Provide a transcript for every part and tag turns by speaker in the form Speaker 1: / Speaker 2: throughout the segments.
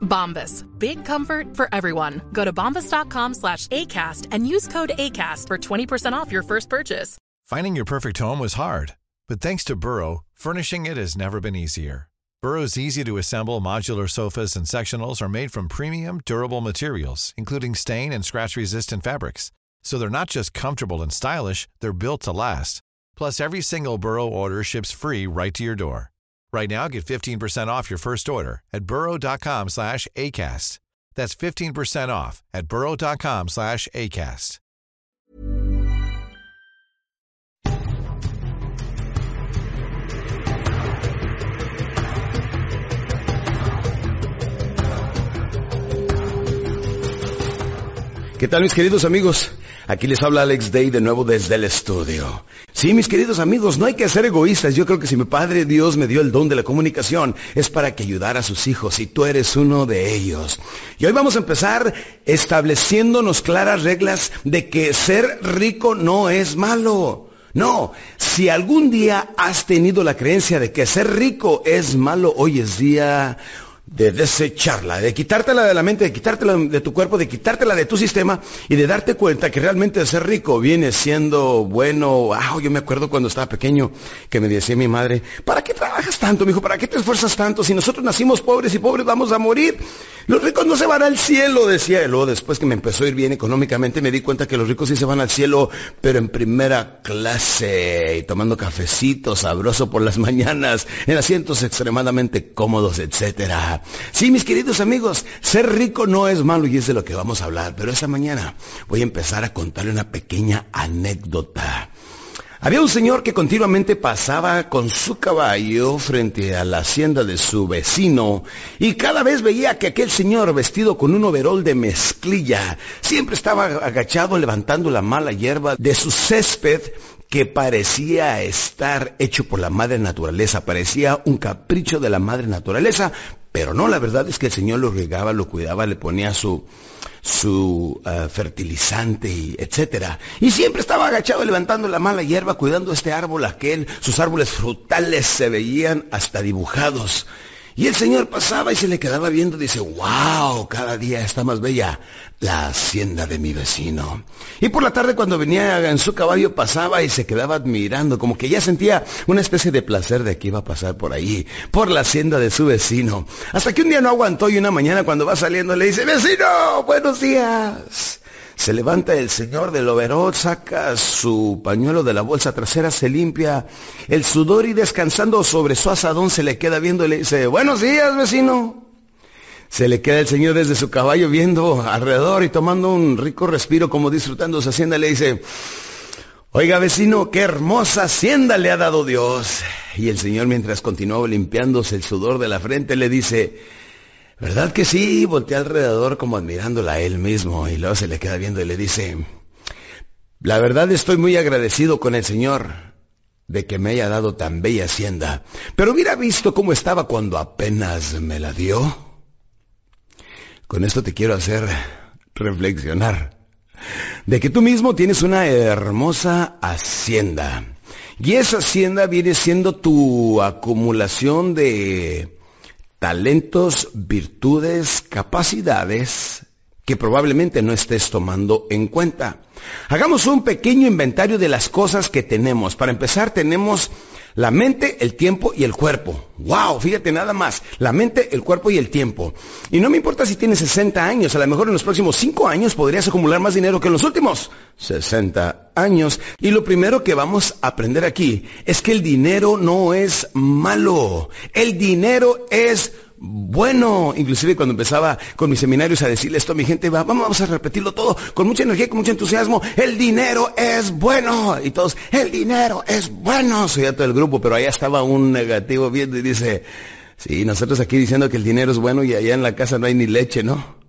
Speaker 1: Bombas. Big comfort for everyone. Go to bombas.com slash ACAST and use code ACAST for 20% off your first purchase.
Speaker 2: Finding your perfect home was hard, but thanks to Burrow, furnishing it has never been easier. Burrow's easy to assemble modular sofas and sectionals are made from premium, durable materials, including stain and scratch resistant fabrics. So they're not just comfortable and stylish, they're built to last. Plus, every single Burrow order ships free right to your door. Right now, get 15% off your first order at burrow.com slash ACAST. That's 15% off at burrow.com slash ACAST.
Speaker 3: ¿Qué tal mis queridos amigos? Aquí les habla Alex Day de nuevo desde el estudio. Sí, mis queridos amigos, no hay que ser egoístas. Yo creo que si mi Padre Dios me dio el don de la comunicación es para que ayudara a sus hijos y tú eres uno de ellos. Y hoy vamos a empezar estableciéndonos claras reglas de que ser rico no es malo. No, si algún día has tenido la creencia de que ser rico es malo, hoy es día de desecharla, de quitártela de la mente, de quitártela de tu cuerpo, de quitártela de tu sistema y de darte cuenta que realmente ser rico viene siendo bueno. Ah, yo me acuerdo cuando estaba pequeño que me decía mi madre, ¿para qué trabajas tanto, mijo? ¿Para qué te esfuerzas tanto? Si nosotros nacimos pobres y pobres vamos a morir. Los ricos no se van al cielo, decía. Y luego después que me empezó a ir bien económicamente me di cuenta que los ricos sí se van al cielo, pero en primera clase y tomando cafecito sabroso por las mañanas, en asientos extremadamente cómodos, etcétera. Sí, mis queridos amigos, ser rico no es malo y es de lo que vamos a hablar, pero esta mañana voy a empezar a contarle una pequeña anécdota. Había un señor que continuamente pasaba con su caballo frente a la hacienda de su vecino y cada vez veía que aquel señor vestido con un overol de mezclilla siempre estaba agachado levantando la mala hierba de su césped que parecía estar hecho por la madre naturaleza, parecía un capricho de la madre naturaleza, pero no, la verdad es que el Señor lo regaba, lo cuidaba, le ponía su, su uh, fertilizante y etcétera. Y siempre estaba agachado levantando la mala hierba, cuidando este árbol, aquel, sus árboles frutales se veían hasta dibujados. Y el Señor pasaba y se le quedaba viendo, dice, wow, cada día está más bella la hacienda de mi vecino. Y por la tarde cuando venía en su caballo pasaba y se quedaba admirando, como que ya sentía una especie de placer de que iba a pasar por ahí, por la hacienda de su vecino. Hasta que un día no aguantó y una mañana cuando va saliendo le dice, vecino, buenos días. Se levanta el señor del overol, saca su pañuelo de la bolsa trasera, se limpia el sudor y descansando sobre su asadón se le queda viendo y le dice, buenos días, vecino. Se le queda el señor desde su caballo viendo alrededor y tomando un rico respiro como disfrutando su hacienda. Le dice, oiga vecino, qué hermosa hacienda le ha dado Dios. Y el señor mientras continuaba limpiándose el sudor de la frente le dice, ¿verdad que sí? Voltea alrededor como admirándola a él mismo y luego se le queda viendo y le dice, la verdad estoy muy agradecido con el señor de que me haya dado tan bella hacienda, pero hubiera visto cómo estaba cuando apenas me la dio. Con esto te quiero hacer reflexionar de que tú mismo tienes una hermosa hacienda. Y esa hacienda viene siendo tu acumulación de talentos, virtudes, capacidades que probablemente no estés tomando en cuenta. Hagamos un pequeño inventario de las cosas que tenemos. Para empezar, tenemos La mente, el tiempo y el cuerpo. Wow, fíjate nada más. La mente, el cuerpo y el tiempo. Y no me importa si tienes 60 años, a lo mejor en los próximos 5 años podrías acumular más dinero que en los últimos 60 años. Y lo primero que vamos a aprender aquí es que el dinero no es malo. El dinero es bueno. Inclusive cuando empezaba con mis seminarios a decirle esto a mi gente, vamos, vamos a repetirlo todo con mucha energía, con mucho entusiasmo. El dinero es bueno. Y todos, el dinero es bueno. Soy todo el grupo, pero allá estaba un negativo viendo y dice, sí, nosotros aquí diciendo que el dinero es bueno y allá en la casa no hay ni leche, ¿no?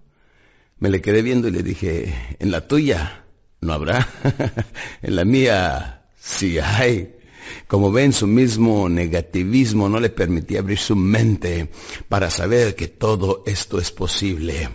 Speaker 3: Me le quedé viendo y le dije, en la tuya no habrá. en la mía sí hay. Como ven, su mismo negativismo no le permitía abrir su mente para saber que todo esto es posible.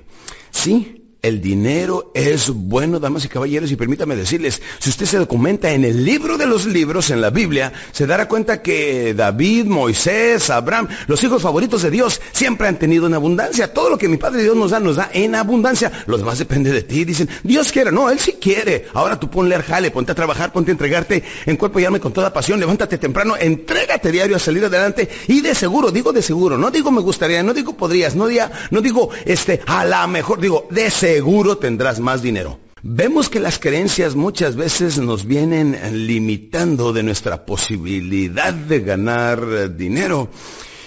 Speaker 3: Sí, el dinero es bueno, damas y caballeros, y permítame decirles, si usted se documenta en el libro de los libros, en la Biblia, se dará cuenta que David, Moisés, Abraham, los hijos favoritos de Dios, siempre han tenido en abundancia. Todo lo que mi Padre Dios nos da, nos da en abundancia. Lo demás depende de ti. Dicen, Dios quiere. No, Él sí quiere. Ahora tú ponle al jale, ponte a trabajar, ponte a entregarte en cuerpo y alma con toda pasión. Levántate temprano, entrégate diario a salir adelante. Y de seguro, digo de seguro, no digo me gustaría, no digo podrías, no, no digo, este, a la mejor, digo, de seguro seguro tendrás más dinero. Vemos que las creencias muchas veces nos vienen limitando de nuestra posibilidad de ganar dinero.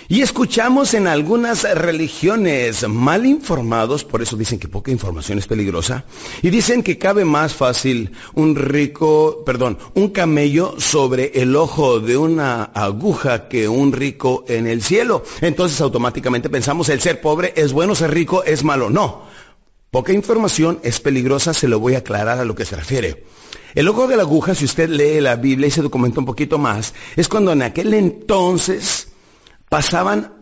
Speaker 3: Y escuchamos en algunas religiones mal informados, por eso dicen que poca información es peligrosa, y dicen que cabe más fácil un rico, perdón, un camello sobre el ojo de una aguja que un rico en el cielo. Entonces automáticamente pensamos el ser pobre es bueno, ser rico es malo. No, Poca información es peligrosa, se lo voy a aclarar a lo que se refiere. El ojo de la aguja, si usted lee la Biblia y se documenta un poquito más, es cuando en aquel entonces pasaban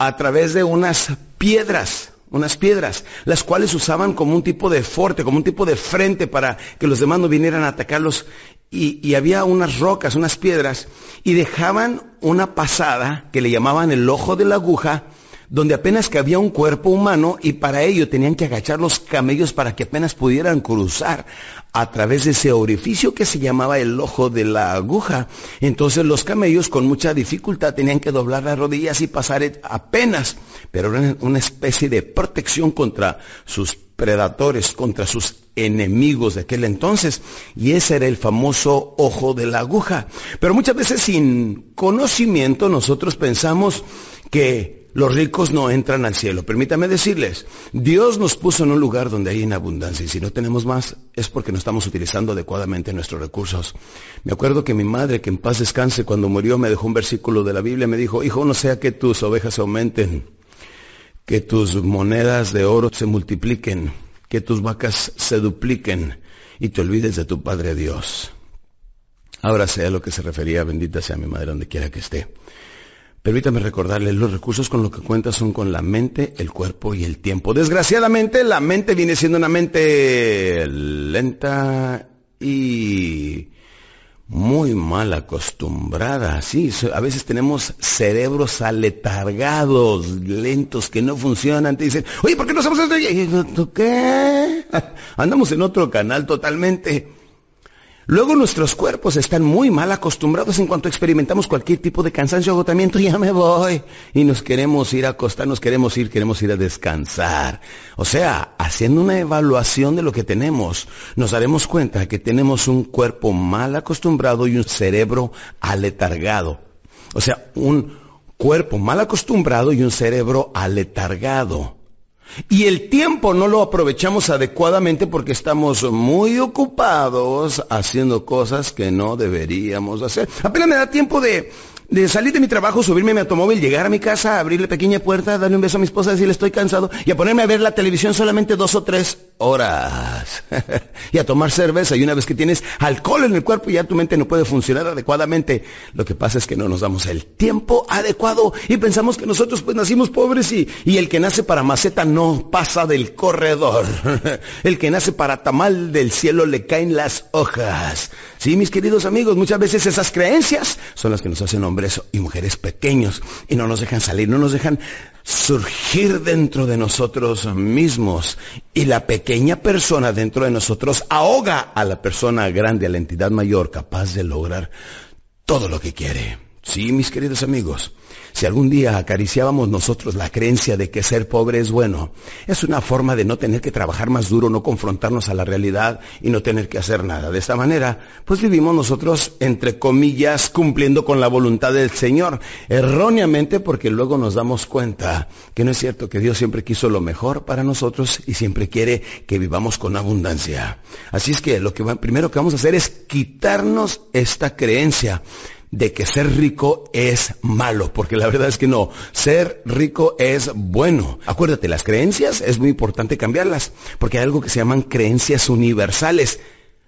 Speaker 3: a través de unas piedras, unas piedras, las cuales usaban como un tipo de fuerte, como un tipo de frente para que los demás no vinieran a atacarlos. Y, y, había unas rocas, unas piedras, y dejaban una pasada que le llamaban el ojo de la aguja, donde apenas cabía un cuerpo humano y para ello tenían que agachar los camellos para que apenas pudieran cruzar a través de ese orificio que se llamaba el ojo de la aguja. Entonces los camellos con mucha dificultad tenían que doblar las rodillas y pasar apenas, pero era una especie de protección contra sus predadores, contra sus enemigos de aquel entonces. Y ese era el famoso ojo de la aguja. Pero muchas veces sin conocimiento nosotros pensamos que los ricos no entran al cielo. Permítame decirles, Dios nos puso en un lugar donde hay en abundancia y si no tenemos más es porque no estamos utilizando adecuadamente nuestros recursos. Me acuerdo que mi madre, que en paz descanse, cuando murió me dejó un versículo de la Biblia, me dijo, hijo, no sea que tus ovejas aumenten, que tus monedas de oro se multipliquen, que tus vacas se dupliquen y te olvides de tu Padre Dios. Ahora sea lo que se refería, bendita sea mi madre donde quiera que esté. Permítame recordarle, los recursos con los que cuenta son con la mente, el cuerpo y el tiempo. Desgraciadamente, la mente viene siendo una mente lenta y muy mal acostumbrada. Sí, a veces tenemos cerebros aletargados, lentos, que no funcionan. Te dicen, oye, ¿por qué no hacemos esto? ¿Qué? Andamos en otro canal totalmente. Luego nuestros cuerpos están muy mal acostumbrados en cuanto experimentamos cualquier tipo de cansancio agotamiento, ya me voy. Y nos queremos ir a acostar, nos queremos ir, queremos ir a descansar. O sea, haciendo una evaluación de lo que tenemos, nos daremos cuenta que tenemos un cuerpo mal acostumbrado y un cerebro aletargado. O sea, un cuerpo mal acostumbrado y un cerebro aletargado. Y el tiempo no lo aprovechamos adecuadamente porque estamos muy ocupados haciendo cosas que no deberíamos hacer. Apenas me da tiempo de, de salir de mi trabajo, subirme a mi automóvil, llegar a mi casa, abrirle pequeña puerta, darle un beso a mi esposa, decirle estoy cansado y a ponerme a ver la televisión solamente dos o tres horas. y a tomar cerveza. Y una vez que tienes alcohol en el cuerpo, ya tu mente no puede funcionar adecuadamente. Lo que pasa es que no nos damos el tiempo adecuado y pensamos que nosotros pues nacimos pobres y, y el que nace para maceta no pasa del corredor. el que nace para tamal del cielo le caen las hojas. Sí, mis queridos amigos, muchas veces esas creencias son las que nos hacen hombres y mujeres pequeños y no nos dejan salir, no nos dejan surgir dentro de nosotros mismos y la pequeña persona dentro de nosotros ahoga a la persona grande, a la entidad mayor, capaz de lograr todo lo que quiere. Sí, mis queridos amigos, si algún día acariciábamos nosotros la creencia de que ser pobre es bueno, es una forma de no tener que trabajar más duro, no confrontarnos a la realidad y no tener que hacer nada. De esta manera, pues vivimos nosotros, entre comillas, cumpliendo con la voluntad del Señor, erróneamente porque luego nos damos cuenta que no es cierto que Dios siempre quiso lo mejor para nosotros y siempre quiere que vivamos con abundancia. Así es que lo que primero que vamos a hacer es quitarnos esta creencia de que ser rico es malo, porque la verdad es que no, ser rico es bueno. Acuérdate, las creencias es muy importante cambiarlas, porque hay algo que se llaman creencias universales.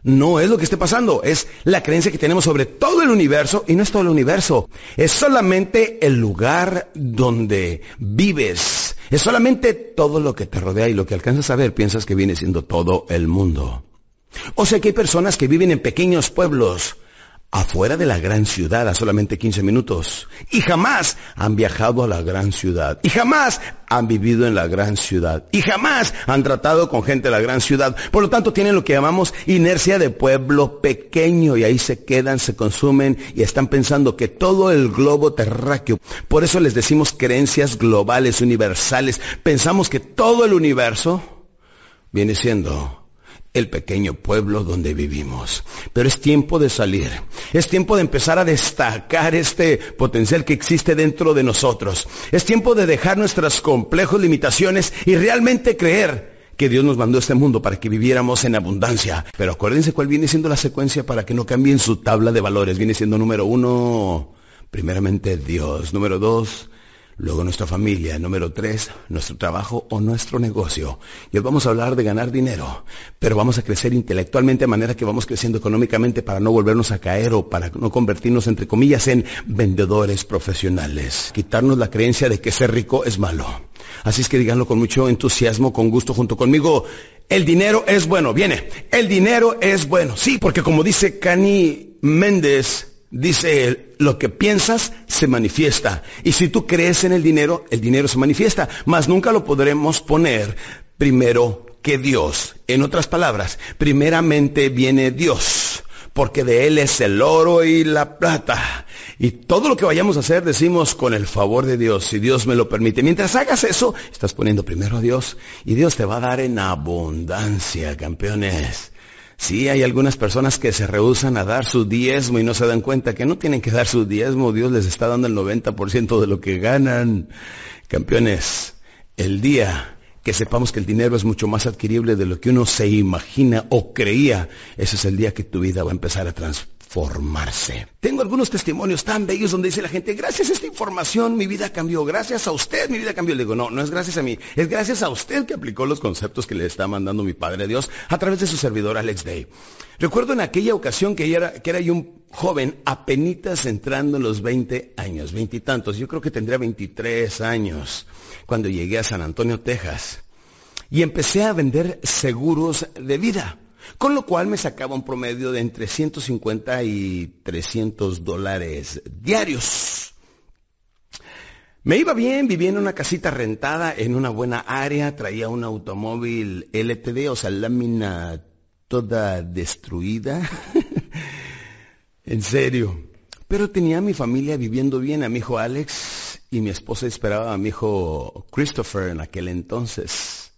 Speaker 3: No es lo que esté pasando, es la creencia que tenemos sobre todo el universo y no es todo el universo, es solamente el lugar donde vives, es solamente todo lo que te rodea y lo que alcanzas a ver piensas que viene siendo todo el mundo. O sea que hay personas que viven en pequeños pueblos, afuera de la gran ciudad a solamente 15 minutos. Y jamás han viajado a la gran ciudad. Y jamás han vivido en la gran ciudad. Y jamás han tratado con gente de la gran ciudad. Por lo tanto, tienen lo que llamamos inercia de pueblo pequeño. Y ahí se quedan, se consumen y están pensando que todo el globo terráqueo. Por eso les decimos creencias globales, universales. Pensamos que todo el universo viene siendo el pequeño pueblo donde vivimos. Pero es tiempo de salir. Es tiempo de empezar a destacar este potencial que existe dentro de nosotros. Es tiempo de dejar nuestras complejos limitaciones y realmente creer que Dios nos mandó a este mundo para que viviéramos en abundancia. Pero acuérdense cuál viene siendo la secuencia para que no cambien su tabla de valores. Viene siendo número uno, primeramente Dios. Número dos, Luego nuestra familia. Número tres, nuestro trabajo o nuestro negocio. Y hoy vamos a hablar de ganar dinero, pero vamos a crecer intelectualmente de manera que vamos creciendo económicamente para no volvernos a caer o para no convertirnos, entre comillas, en vendedores profesionales. Quitarnos la creencia de que ser rico es malo. Así es que díganlo con mucho entusiasmo, con gusto junto conmigo. El dinero es bueno. Viene. El dinero es bueno. Sí, porque como dice Cani Méndez, Dice lo que piensas se manifiesta. Y si tú crees en el dinero, el dinero se manifiesta. Mas nunca lo podremos poner primero que Dios. En otras palabras, primeramente viene Dios, porque de Él es el oro y la plata. Y todo lo que vayamos a hacer decimos con el favor de Dios, si Dios me lo permite. Mientras hagas eso, estás poniendo primero a Dios y Dios te va a dar en abundancia, campeones. Sí, hay algunas personas que se rehusan a dar su diezmo y no se dan cuenta que no tienen que dar su diezmo. Dios les está dando el 90% de lo que ganan. Campeones, el día que sepamos que el dinero es mucho más adquirible de lo que uno se imagina o creía, ese es el día que tu vida va a empezar a transformar formarse. Tengo algunos testimonios tan bellos donde dice la gente, gracias a esta información mi vida cambió, gracias a usted mi vida cambió. Le digo, no, no es gracias a mí, es gracias a usted que aplicó los conceptos que le está mandando mi Padre Dios a través de su servidor Alex Day. Recuerdo en aquella ocasión que era, que era yo un joven apenitas entrando en los 20 años, veintitantos, yo creo que tendría 23 años cuando llegué a San Antonio, Texas, y empecé a vender seguros de vida. Con lo cual me sacaba un promedio de entre 150 y 300 dólares diarios. Me iba bien, vivía en una casita rentada en una buena área, traía un automóvil LTD, o sea, lámina toda destruida. en serio. Pero tenía a mi familia viviendo bien, a mi hijo Alex y mi esposa esperaba a mi hijo Christopher en aquel entonces.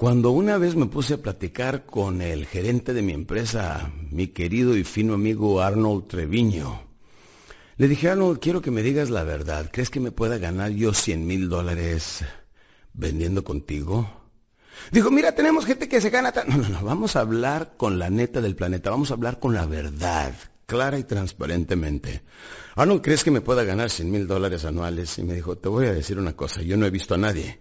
Speaker 3: Cuando una vez me puse a platicar con el gerente de mi empresa, mi querido y fino amigo Arnold Treviño, le dije, Arnold, quiero que me digas la verdad. ¿Crees que me pueda ganar yo 100 mil dólares vendiendo contigo? Dijo, mira, tenemos gente que se gana... No, no, no, vamos a hablar con la neta del planeta, vamos a hablar con la verdad, clara y transparentemente. Arnold, ¿crees que me pueda ganar 100 mil dólares anuales? Y me dijo, te voy a decir una cosa, yo no he visto a nadie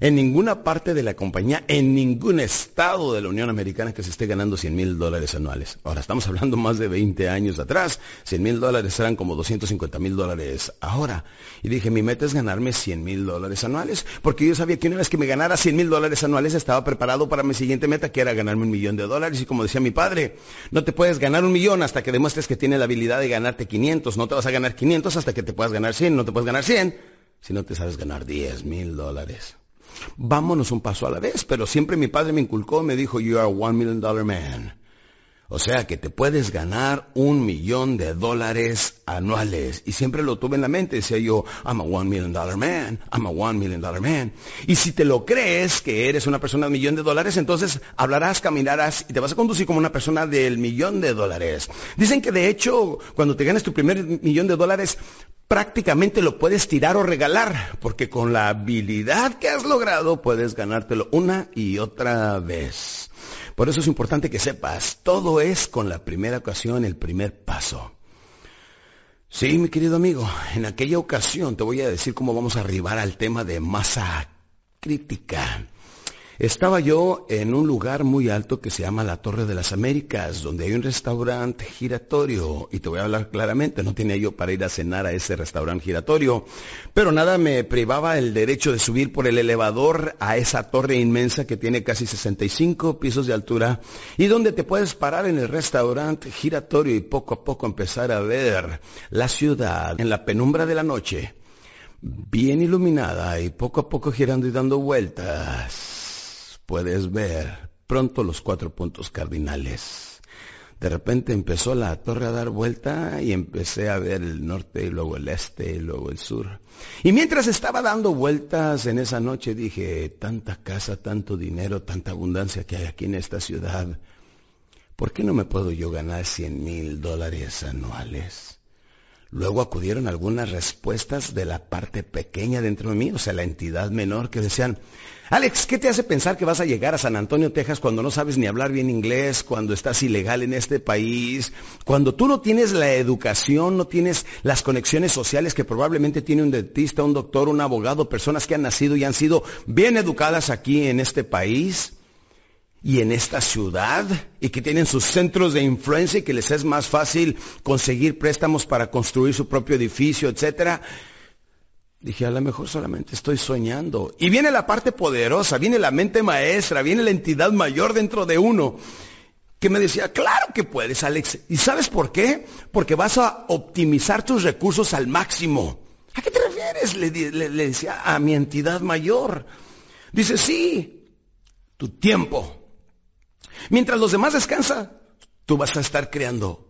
Speaker 3: en ninguna parte de la compañía, en ningún estado de la Unión Americana que se esté ganando 100 mil dólares anuales. Ahora, estamos hablando más de 20 años atrás. 100 mil dólares eran como 250 mil dólares ahora. Y dije, mi meta es ganarme 100 mil dólares anuales. Porque yo sabía que una vez que me ganara 100 mil dólares anuales, estaba preparado para mi siguiente meta, que era ganarme un millón de dólares. Y como decía mi padre, no te puedes ganar un millón hasta que demuestres que tienes la habilidad de ganarte 500. No te vas a ganar 500 hasta que te puedas ganar 100. No te puedes ganar 100 si no te sabes ganar 10 mil dólares. Vámonos un paso a la vez, pero siempre mi padre me inculcó, me dijo, you are a one million dollar man. O sea que te puedes ganar un millón de dólares anuales. Y siempre lo tuve en la mente. Decía yo, I'm a one million dollar man. I'm a one million dollar man. Y si te lo crees que eres una persona de millón de dólares, entonces hablarás, caminarás y te vas a conducir como una persona del millón de dólares. Dicen que de hecho, cuando te ganes tu primer millón de dólares, prácticamente lo puedes tirar o regalar. Porque con la habilidad que has logrado, puedes ganártelo una y otra vez. Por eso es importante que sepas, todo es con la primera ocasión, el primer paso. Sí, mi querido amigo, en aquella ocasión te voy a decir cómo vamos a arribar al tema de masa crítica. Estaba yo en un lugar muy alto que se llama la Torre de las Américas, donde hay un restaurante giratorio. Y te voy a hablar claramente, no tenía yo para ir a cenar a ese restaurante giratorio. Pero nada me privaba el derecho de subir por el elevador a esa torre inmensa que tiene casi 65 pisos de altura y donde te puedes parar en el restaurante giratorio y poco a poco empezar a ver la ciudad en la penumbra de la noche, bien iluminada y poco a poco girando y dando vueltas puedes ver pronto los cuatro puntos cardinales. De repente empezó la torre a dar vuelta y empecé a ver el norte y luego el este y luego el sur. Y mientras estaba dando vueltas en esa noche dije, tanta casa, tanto dinero, tanta abundancia que hay aquí en esta ciudad, ¿por qué no me puedo yo ganar cien mil dólares anuales? Luego acudieron algunas respuestas de la parte pequeña dentro de mí, o sea, la entidad menor, que decían, Alex, ¿qué te hace pensar que vas a llegar a San Antonio, Texas, cuando no sabes ni hablar bien inglés, cuando estás ilegal en este país, cuando tú no tienes la educación, no tienes las conexiones sociales que probablemente tiene un dentista, un doctor, un abogado, personas que han nacido y han sido bien educadas aquí en este país? Y en esta ciudad y que tienen sus centros de influencia y que les es más fácil conseguir préstamos para construir su propio edificio, etcétera. Dije, a lo mejor solamente estoy soñando. Y viene la parte poderosa, viene la mente maestra, viene la entidad mayor dentro de uno, que me decía, claro que puedes, Alex. ¿Y sabes por qué? Porque vas a optimizar tus recursos al máximo. ¿A qué te refieres? Le, decía a mi entidad mayor. Dice, sí, tu tiempo. Mientras los demás descansan, tú vas a estar creando.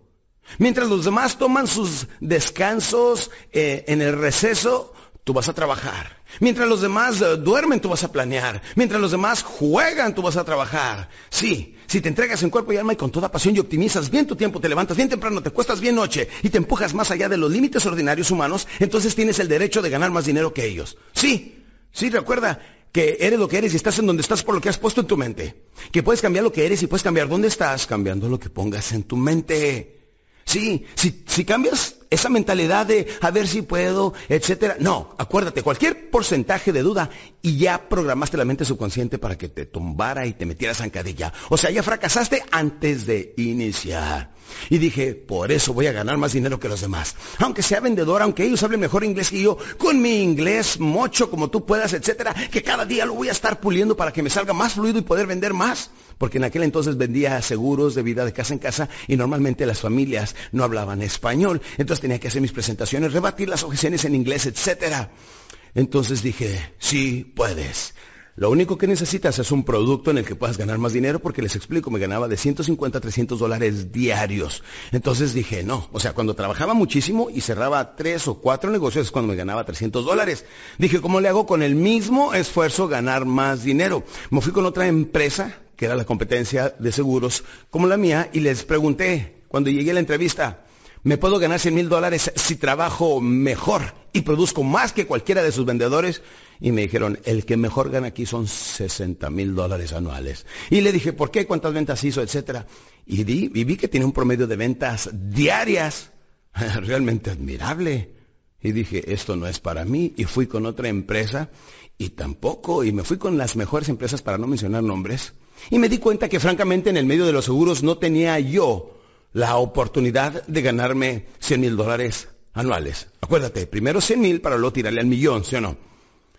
Speaker 3: Mientras los demás toman sus descansos eh, en el receso, tú vas a trabajar. Mientras los demás eh, duermen, tú vas a planear. Mientras los demás juegan, tú vas a trabajar. Sí, si te entregas en cuerpo y alma y con toda pasión y optimizas bien tu tiempo, te levantas bien temprano, te cuestas bien noche y te empujas más allá de los límites ordinarios humanos, entonces tienes el derecho de ganar más dinero que ellos. Sí, sí, recuerda que eres lo que eres y estás en donde estás por lo que has puesto en tu mente. Que puedes cambiar lo que eres y puedes cambiar dónde estás cambiando lo que pongas en tu mente. Sí, si, si cambias esa mentalidad de a ver si puedo, etcétera. No, acuérdate, cualquier porcentaje de duda y ya programaste la mente subconsciente para que te tumbara y te metieras zancadilla. O sea, ya fracasaste antes de iniciar. Y dije, por eso voy a ganar más dinero que los demás. Aunque sea vendedor, aunque ellos hablen mejor inglés que yo, con mi inglés mocho como tú puedas, etcétera, que cada día lo voy a estar puliendo para que me salga más fluido y poder vender más porque en aquel entonces vendía seguros de vida de casa en casa y normalmente las familias no hablaban español. Entonces tenía que hacer mis presentaciones, rebatir las objeciones en inglés, etc. Entonces dije, sí, puedes. Lo único que necesitas es un producto en el que puedas ganar más dinero porque les explico, me ganaba de 150 a 300 dólares diarios. Entonces dije, no, o sea, cuando trabajaba muchísimo y cerraba tres o cuatro negocios es cuando me ganaba 300 dólares. Dije, ¿cómo le hago con el mismo esfuerzo ganar más dinero? Me fui con otra empresa que era la competencia de seguros, como la mía, y les pregunté, cuando llegué a la entrevista, ¿me puedo ganar 100 mil dólares si trabajo mejor y produzco más que cualquiera de sus vendedores? Y me dijeron, el que mejor gana aquí son 60 mil dólares anuales. Y le dije, ¿por qué? ¿Cuántas ventas hizo? Etcétera. Y y vi que tiene un promedio de ventas diarias realmente admirable. Y dije, esto no es para mí. Y fui con otra empresa y tampoco. Y me fui con las mejores empresas para no mencionar nombres. Y me di cuenta que francamente en el medio de los seguros no tenía yo la oportunidad de ganarme 100 mil dólares anuales. Acuérdate, primero 100 mil para luego tirarle al millón, ¿sí o no?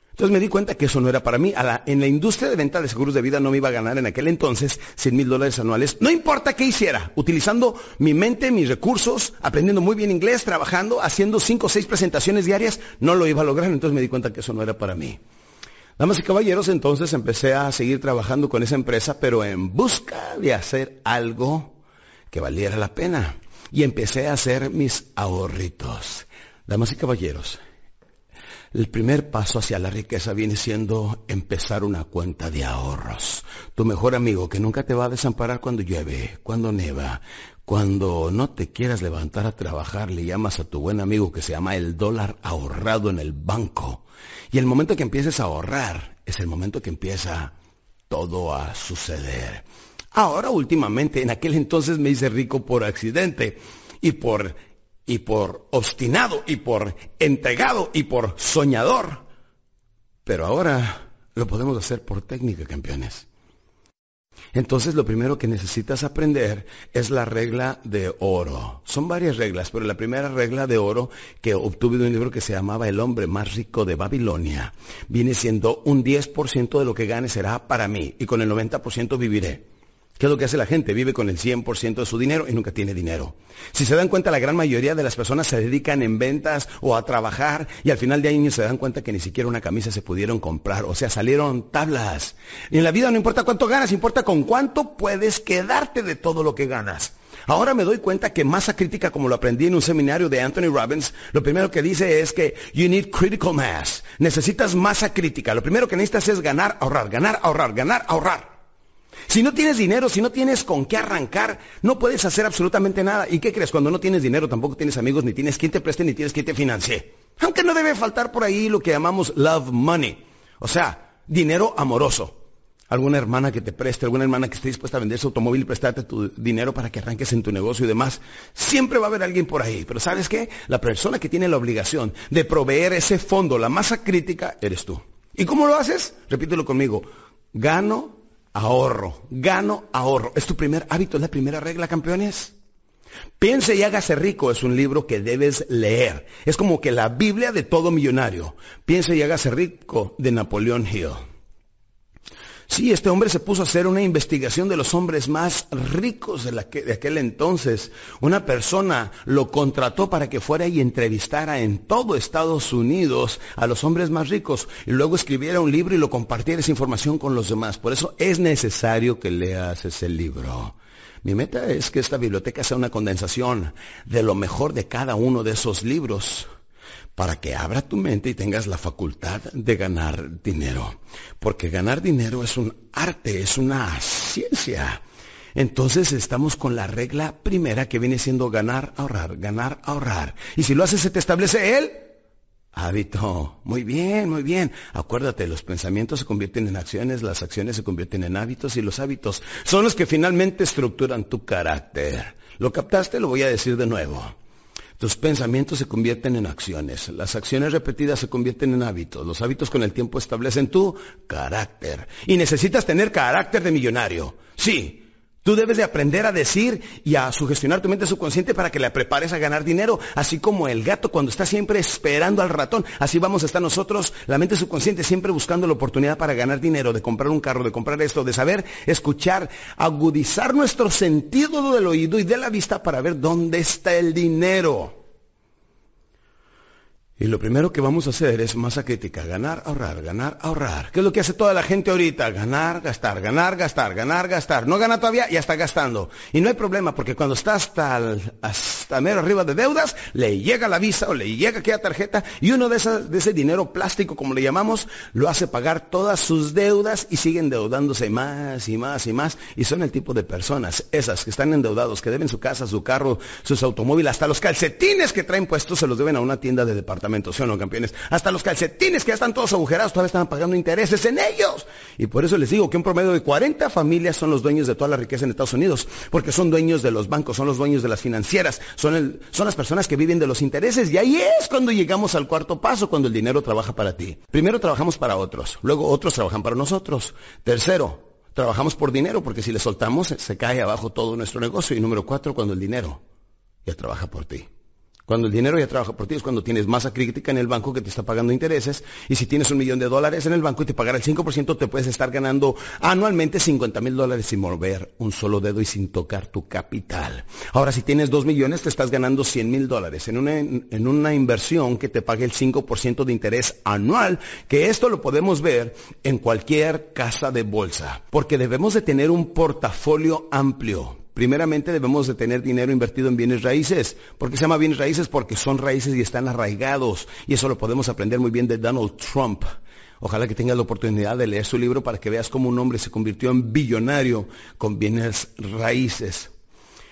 Speaker 3: Entonces me di cuenta que eso no era para mí. en la industria de venta de seguros de vida no me iba a ganar en aquel entonces 100 mil dólares anuales. No importa qué hiciera, utilizando mi mente, mis recursos, aprendiendo muy bien inglés, trabajando, haciendo cinco o seis presentaciones diarias, no lo iba a lograr. Entonces me di cuenta que eso no era para mí. Damas y caballeros, entonces empecé a seguir trabajando con esa empresa, pero en busca de hacer algo que valiera la pena. Y empecé a hacer mis ahorritos. Damas y caballeros, el primer paso hacia la riqueza viene siendo empezar una cuenta de ahorros. Tu mejor amigo que nunca te va a desamparar cuando llueve, cuando neva, cuando no te quieras levantar a trabajar, le llamas a tu buen amigo que se llama el dólar ahorrado en el banco. Y el momento que empieces a ahorrar es el momento que empieza todo a suceder. Ahora últimamente, en aquel entonces me hice rico por accidente y por y por obstinado y por entregado y por soñador. Pero ahora lo podemos hacer por técnica, campeones. Entonces lo primero que necesitas aprender es la regla de oro. Son varias reglas, pero la primera regla de oro que obtuve de un libro que se llamaba El hombre más rico de Babilonia viene siendo un 10% de lo que gane será para mí y con el 90% viviré. ¿Qué es lo que hace la gente? Vive con el 100% de su dinero y nunca tiene dinero. Si se dan cuenta, la gran mayoría de las personas se dedican en ventas o a trabajar y al final de año se dan cuenta que ni siquiera una camisa se pudieron comprar. O sea, salieron tablas. Y en la vida no importa cuánto ganas, importa con cuánto puedes quedarte de todo lo que ganas. Ahora me doy cuenta que masa crítica, como lo aprendí en un seminario de Anthony Robbins, lo primero que dice es que you need critical mass. Necesitas masa crítica. Lo primero que necesitas es ganar, ahorrar, ganar, ahorrar, ganar, ahorrar. Si no tienes dinero, si no tienes con qué arrancar, no puedes hacer absolutamente nada. ¿Y qué crees? Cuando no tienes dinero, tampoco tienes amigos, ni tienes quien te preste, ni tienes quien te financie. Aunque no debe faltar por ahí lo que llamamos love money. O sea, dinero amoroso. Alguna hermana que te preste, alguna hermana que esté dispuesta a vender su automóvil y prestarte tu dinero para que arranques en tu negocio y demás. Siempre va a haber alguien por ahí. Pero ¿sabes qué? La persona que tiene la obligación de proveer ese fondo, la masa crítica, eres tú. ¿Y cómo lo haces? Repítelo conmigo. Gano ahorro, gano ahorro. Es tu primer hábito, es la primera regla, campeones. Piense y hágase rico es un libro que debes leer. Es como que la Biblia de todo millonario. Piense y hágase rico de Napoleón Hill. Sí, este hombre se puso a hacer una investigación de los hombres más ricos de, aquel entonces. Una persona lo contrató para que fuera y entrevistara en todo Estados Unidos a los hombres más ricos y luego escribiera un libro y lo compartiera esa información con los demás. Por eso es necesario que leas ese libro. Mi meta es que esta biblioteca sea una condensación de lo mejor de cada uno de esos libros para que abra tu mente y tengas la facultad de ganar dinero. Porque ganar dinero es un arte, es una ciencia. Entonces estamos con la regla primera que viene siendo ganar, ahorrar, ganar, ahorrar. Y si lo haces, se te establece el hábito. Muy bien, muy bien. Acuérdate, los pensamientos se convierten en acciones, las acciones se convierten en hábitos y los hábitos son los que finalmente estructuran tu carácter. ¿Lo captaste? Lo voy a decir de nuevo. Tus pensamientos se convierten en acciones. Las acciones repetidas se convierten en hábitos. Los hábitos con el tiempo establecen tu carácter. Y necesitas tener carácter de millonario. Sí, Tú debes de aprender a decir y a sugestionar tu mente subconsciente para que la prepares a ganar dinero, así como el gato cuando está siempre esperando al ratón. Así vamos a estar nosotros, la mente subconsciente siempre buscando la oportunidad para ganar dinero, de comprar un carro, de comprar esto, de saber escuchar, agudizar nuestro sentido del oído y de la vista para ver dónde está el dinero. Y lo primero que vamos a hacer es masa crítica, ganar, ahorrar, ganar, ahorrar. ¿Qué es lo que hace toda la gente ahorita? Ganar, gastar, ganar, gastar, ganar, gastar. No gana todavía, ya está gastando. Y no hay problema porque cuando está hasta, hasta mero arriba de deudas, le llega la visa o le llega aquella tarjeta y uno de, de ese dinero plástico, como le llamamos, lo hace pagar todas sus deudas y sigue endeudándose más y más y más. Y son el tipo de personas, esas que están endeudados, que deben su casa, su carro, sus automóviles, hasta los calcetines que traen puestos se los deben a una tienda de departamento no, campeones? Hasta los calcetines que ya están todos agujerados todavía están pagando intereses en ellos. Y por eso les digo que un promedio de 40 familias son los dueños de toda la riqueza en Estados Unidos, porque son dueños de los bancos, son los dueños de las financieras, son, son las personas que viven de los intereses. Y ahí es cuando llegamos al cuarto paso, cuando el dinero trabaja para ti. Primero trabajamos para otros, luego otros trabajan para nosotros. Tercero, trabajamos por dinero, porque si le soltamos se cae abajo todo nuestro negocio. Y número cuatro, cuando el dinero ya trabaja por ti. Cuando el dinero ya trabaja por ti es cuando tienes masa crítica en el banco que te está pagando intereses. Y si tienes un millón de dólares en el banco y te pagará el 5%, te puedes estar ganando anualmente 50 mil dólares sin mover un solo dedo y sin tocar tu capital. Ahora, si tienes dos millones, te estás ganando 100 mil dólares en una, en una inversión que te pague el 5% de interés anual, que esto lo podemos ver en cualquier casa de bolsa. Porque debemos de tener un portafolio amplio primeramente debemos de tener dinero invertido en bienes raíces. ¿Por qué se llama bienes raíces? Porque son raíces y están arraigados. Y eso lo podemos aprender muy bien de Donald Trump. Ojalá que tengas la oportunidad de leer su libro para que veas cómo un hombre se convirtió en billonario con bienes raíces.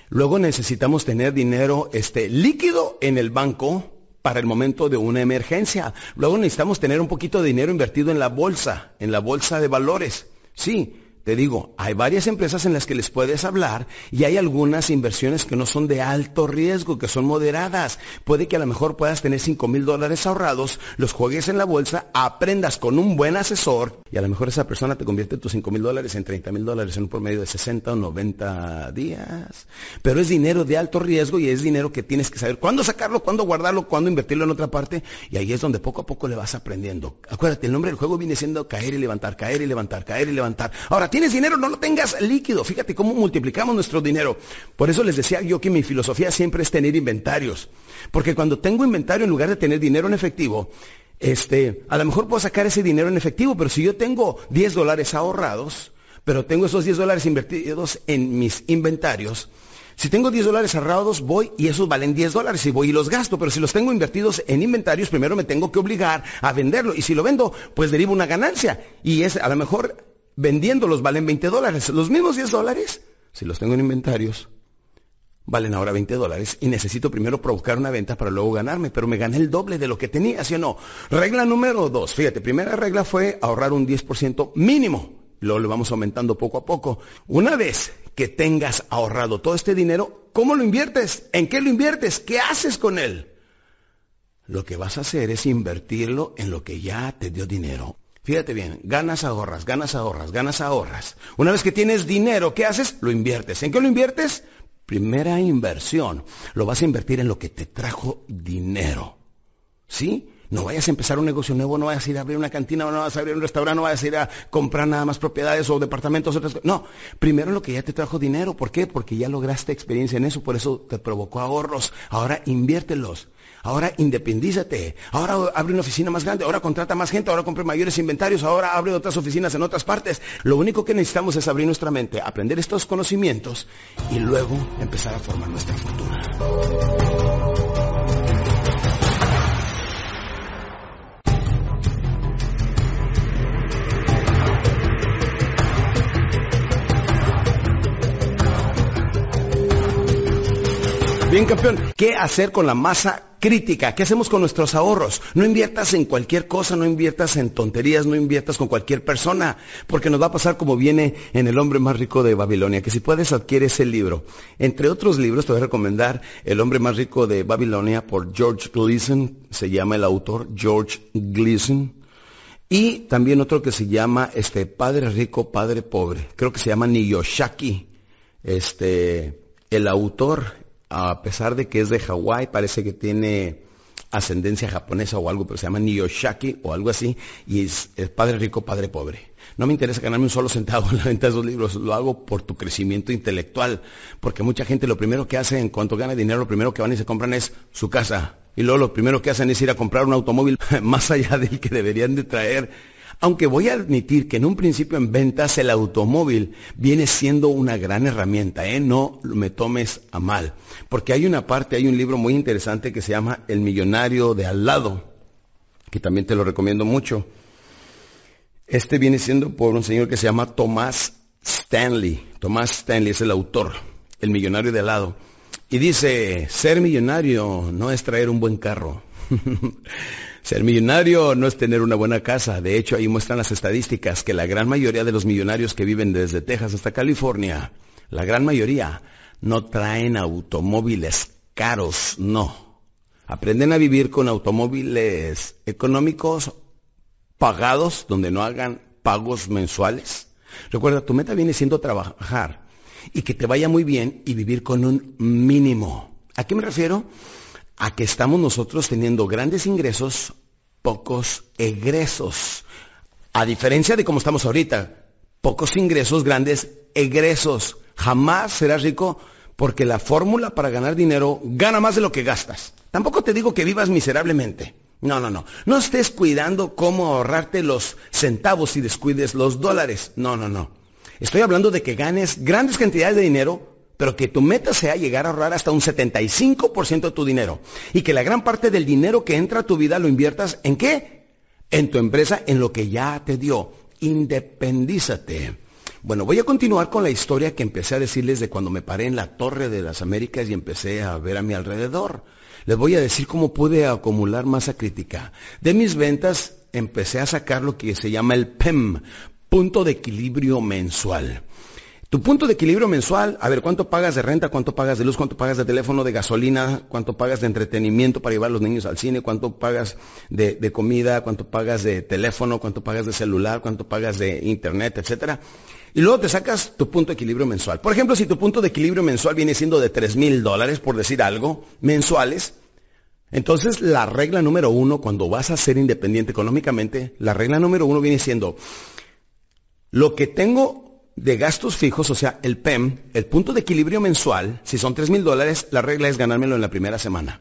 Speaker 3: Luego necesitamos tener dinero este, líquido en el banco para el momento de una emergencia. Luego necesitamos tener un poquito de dinero invertido en la bolsa, en la bolsa de valores. Sí, te digo, hay varias empresas en las que les puedes hablar y hay algunas inversiones que no son de alto riesgo, que son moderadas. Puede que a lo mejor puedas tener 5 mil dólares ahorrados, los juegues en la bolsa, aprendas con un buen asesor y a lo mejor esa persona te convierte tus 5 mil dólares en 30 mil dólares en un promedio de 60 o 90 días. Pero es dinero de alto riesgo y es dinero que tienes que saber cuándo sacarlo, cuándo guardarlo, cuándo invertirlo en otra parte y ahí es donde poco a poco le vas aprendiendo. Acuérdate, el nombre del juego viene siendo caer y levantar, caer y levantar, caer y levantar. Ahora, tienes dinero, no lo tengas líquido. Fíjate cómo multiplicamos nuestro dinero. Por eso les decía yo que mi filosofía siempre es tener inventarios. Porque cuando tengo inventario, en lugar de tener dinero en efectivo, este, a lo mejor puedo sacar ese dinero en efectivo, pero si yo tengo 10 dólares ahorrados, pero tengo esos 10 dólares invertidos en mis inventarios, si tengo 10 dólares ahorrados, voy y esos valen 10 dólares y voy y los gasto. Pero si los tengo invertidos en inventarios, primero me tengo que obligar a venderlo. Y si lo vendo, pues derivo una ganancia. Y es a lo mejor vendiéndolos valen 20 dólares. Los mismos 10 dólares, si los tengo en inventarios, valen ahora 20 dólares y necesito primero provocar una venta para luego ganarme, pero me gané el doble de lo que tenía, ¿sí o no? Regla número dos, fíjate, primera regla fue ahorrar un 10% mínimo, luego lo vamos aumentando poco a poco. Una vez que tengas ahorrado todo este dinero, ¿cómo lo inviertes? ¿En qué lo inviertes? ¿Qué haces con él? Lo que vas a hacer es invertirlo en lo que ya te dio dinero. Fíjate bien, ganas, ahorras, ganas, ahorras, ganas, ahorras. Una vez que tienes dinero, ¿qué haces? Lo inviertes. ¿En qué lo inviertes? Primera inversión. Lo vas a invertir en lo que te trajo dinero. ¿Sí? No vayas a empezar un negocio nuevo, no vayas a ir a abrir una cantina, no vayas a abrir un restaurante, no vayas a ir a comprar nada más propiedades o departamentos, otras cosas. No, primero lo que ya te trajo dinero. ¿Por qué? Porque ya lograste experiencia en eso, por eso te provocó ahorros. Ahora inviértelos. Ahora independízate. Ahora abre una oficina más grande. Ahora contrata más gente. Ahora compre mayores inventarios. Ahora abre otras oficinas en otras partes. Lo único que necesitamos es abrir nuestra mente, aprender estos conocimientos y luego empezar a formar nuestra fortuna. Bien, campeón, ¿qué hacer con la masa crítica? ¿Qué hacemos con nuestros ahorros? No inviertas en cualquier cosa, no inviertas en tonterías, no inviertas con cualquier persona, porque nos va a pasar como viene en El hombre más rico de Babilonia, que si puedes adquiere ese libro. Entre otros libros te voy a recomendar El hombre más rico de Babilonia por George Gleason, se llama el autor George Gleason. Y también otro que se llama este Padre rico, Padre pobre. Creo que se llama Niyoshaki. Este, el autor a pesar de que es de Hawái, parece que tiene ascendencia japonesa o algo, pero se llama Niyoshaki o algo así, y es, padre rico, padre pobre. No me interesa ganarme un solo centavo en la venta de esos libros, lo hago por tu crecimiento intelectual, porque mucha gente lo primero que hace en cuanto gana dinero, lo primero que van y se compran es su casa, y luego lo primero que hacen es ir a comprar un automóvil más allá del que deberían de traer aunque voy a admitir que en un principio en ventas el automóvil viene siendo una gran herramienta, ¿eh? no me tomes a mal. Porque hay una parte, hay un libro muy interesante que se llama El millonario de al lado, que también te lo recomiendo mucho. Este viene siendo por un señor que se llama Tomás Stanley. Tomás Stanley es el autor, El millonario de al lado. Y dice, ser millonario no es traer un buen carro. Ser millonario no es tener una buena casa. De hecho, ahí muestran las estadísticas que la gran mayoría de los millonarios que viven desde Texas hasta California, la gran mayoría, no traen automóviles caros, no. Aprenden a vivir con automóviles económicos pagados, donde no hagan pagos mensuales. Recuerda, tu meta viene siendo trabajar y que te vaya muy bien y vivir con un mínimo. ¿A qué me refiero? A que estamos nosotros teniendo grandes ingresos, pocos egresos. A diferencia de cómo estamos ahorita, pocos ingresos, grandes egresos. Jamás serás rico porque la fórmula para ganar dinero gana más de lo que gastas. Tampoco te digo que vivas miserablemente. No, no, no. No estés cuidando cómo ahorrarte los centavos y descuides los dólares. No, no, no. Estoy hablando de que ganes grandes cantidades de dinero pero que tu meta sea llegar a ahorrar hasta un 75% de tu dinero y que la gran parte del dinero que entra a tu vida lo inviertas en qué? En tu empresa, en lo que ya te dio. Independízate. Bueno, voy a continuar con la historia que empecé a decirles de cuando me paré en la Torre de las Américas y empecé a ver a mi alrededor. Les voy a decir cómo pude acumular masa crítica. De mis ventas empecé a sacar lo que se llama el PEM, punto de equilibrio mensual. Tu punto de equilibrio mensual, a ver, ¿cuánto pagas de renta? ¿Cuánto pagas de luz? ¿Cuánto pagas de teléfono, de gasolina? ¿Cuánto pagas de entretenimiento para llevar a los niños al cine? ¿Cuánto pagas de, comida? ¿Cuánto pagas de teléfono? ¿Cuánto pagas de celular? ¿Cuánto pagas de internet? Etcétera. Y luego te sacas tu punto de equilibrio mensual. Por ejemplo, si tu punto de equilibrio mensual viene siendo de 3 mil dólares, por decir algo, mensuales, entonces la regla número uno, cuando vas a ser independiente económicamente, la regla número uno viene siendo, lo que tengo de gastos fijos, o sea, el PEM, el punto de equilibrio mensual, si son 3 mil dólares, la regla es ganármelo en la primera semana.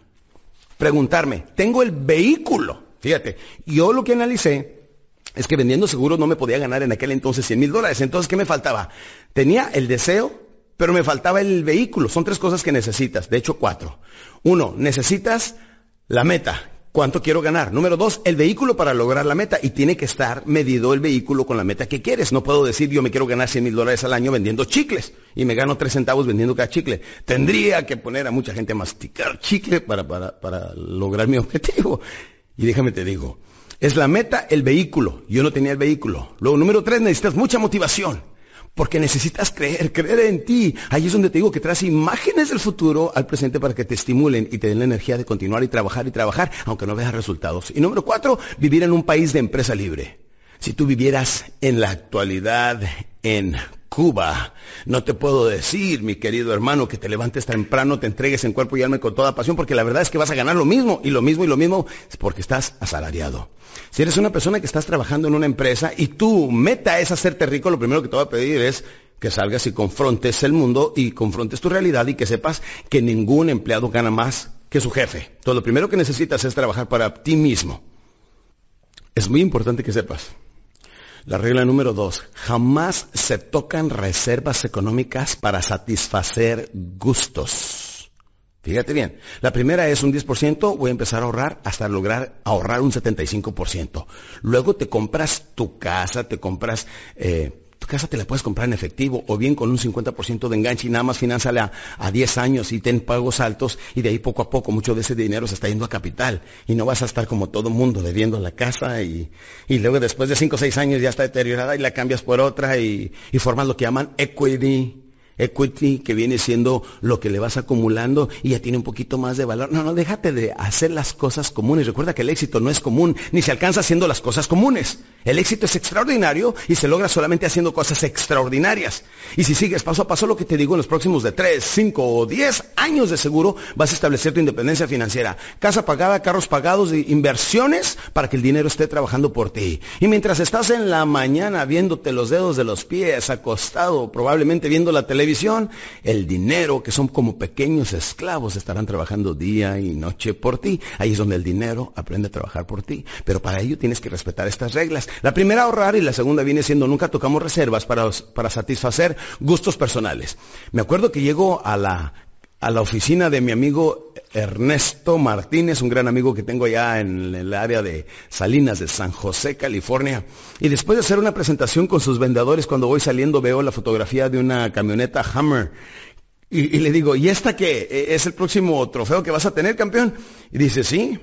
Speaker 3: Preguntarme, tengo el vehículo. Fíjate, yo lo que analicé es que vendiendo seguros no me podía ganar en aquel entonces 100 mil dólares. Entonces, ¿qué me faltaba? Tenía el deseo, pero me faltaba el vehículo. Son tres cosas que necesitas, de hecho cuatro. Uno, necesitas la meta, ¿Cuánto quiero ganar? Número dos, el vehículo para lograr la meta. Y tiene que estar medido el vehículo con la meta que quieres. No puedo decir yo me quiero ganar 100 mil dólares al año vendiendo chicles y me gano tres centavos vendiendo cada chicle. Tendría que poner a mucha gente a masticar chicle para, para, para lograr mi objetivo. Y déjame te digo, es la meta el vehículo. Yo no tenía el vehículo. Luego, número tres, necesitas mucha motivación. Porque necesitas creer, creer en ti. Ahí es donde te digo que traes imágenes del futuro al presente para que te estimulen y te den la energía de continuar y trabajar y trabajar, aunque no veas resultados. Y número cuatro, vivir en un país de empresa libre. Si tú vivieras en la actualidad en Cuba. No te puedo decir, mi querido hermano, que te levantes temprano, te entregues en cuerpo y alma con toda pasión, porque la verdad es que vas a ganar lo mismo y lo mismo y lo mismo porque estás asalariado. Si eres una persona que estás trabajando en una empresa y tu meta es hacerte rico, lo primero que te voy a pedir es que salgas y confrontes el mundo y confrontes tu realidad y que sepas que ningún empleado gana más que su jefe. Entonces, lo primero que necesitas es trabajar para ti mismo. Es muy importante que sepas la regla número dos, jamás se tocan reservas económicas para satisfacer gustos. Fíjate bien, la primera es un 10%, voy a empezar a ahorrar hasta lograr ahorrar un 75%. Luego te compras tu casa, te compras eh, tu casa te la puedes comprar en efectivo o bien con un 50% de enganche y nada más financiale a, a, 10 años y ten pagos altos y de ahí poco a poco mucho de ese dinero se está yendo a capital. Y no vas a estar como todo mundo debiendo la casa y, y luego después de 5 o 6 años ya está deteriorada y la cambias por otra y, y formas lo que llaman equity equity, que viene siendo lo que le vas acumulando y ya tiene un poquito más de valor. No, no, déjate de hacer las cosas comunes. Recuerda que el éxito no es común, ni se alcanza haciendo las cosas comunes. El éxito es extraordinario y se logra solamente haciendo cosas extraordinarias. Y si sigues paso a paso lo que te digo en los próximos de 3, 5 o 10 años de seguro, vas a establecer tu independencia financiera. Casa pagada, carros pagados, inversiones para que el dinero esté trabajando por ti. Y mientras estás en la mañana viéndote los dedos de los pies, acostado, probablemente viendo la televisión, televisión, el dinero, que son como pequeños esclavos, estarán trabajando día y noche por ti. Ahí es donde el dinero aprende a trabajar por ti. Pero para ello tienes que respetar estas reglas. La primera ahorrar y la segunda viene siendo nunca tocamos reservas para, para satisfacer gustos personales. Me acuerdo que llego a la a la oficina de mi amigo Ernesto Martínez, un gran amigo que tengo allá en el área de Salinas de San José, California. Y después de hacer una presentación con sus vendedores, cuando voy saliendo veo la fotografía de una camioneta Hammer. Y, y le digo, ¿y esta qué? ¿E-, ¿Es el próximo trofeo que vas a tener, campeón? Y dice, sí.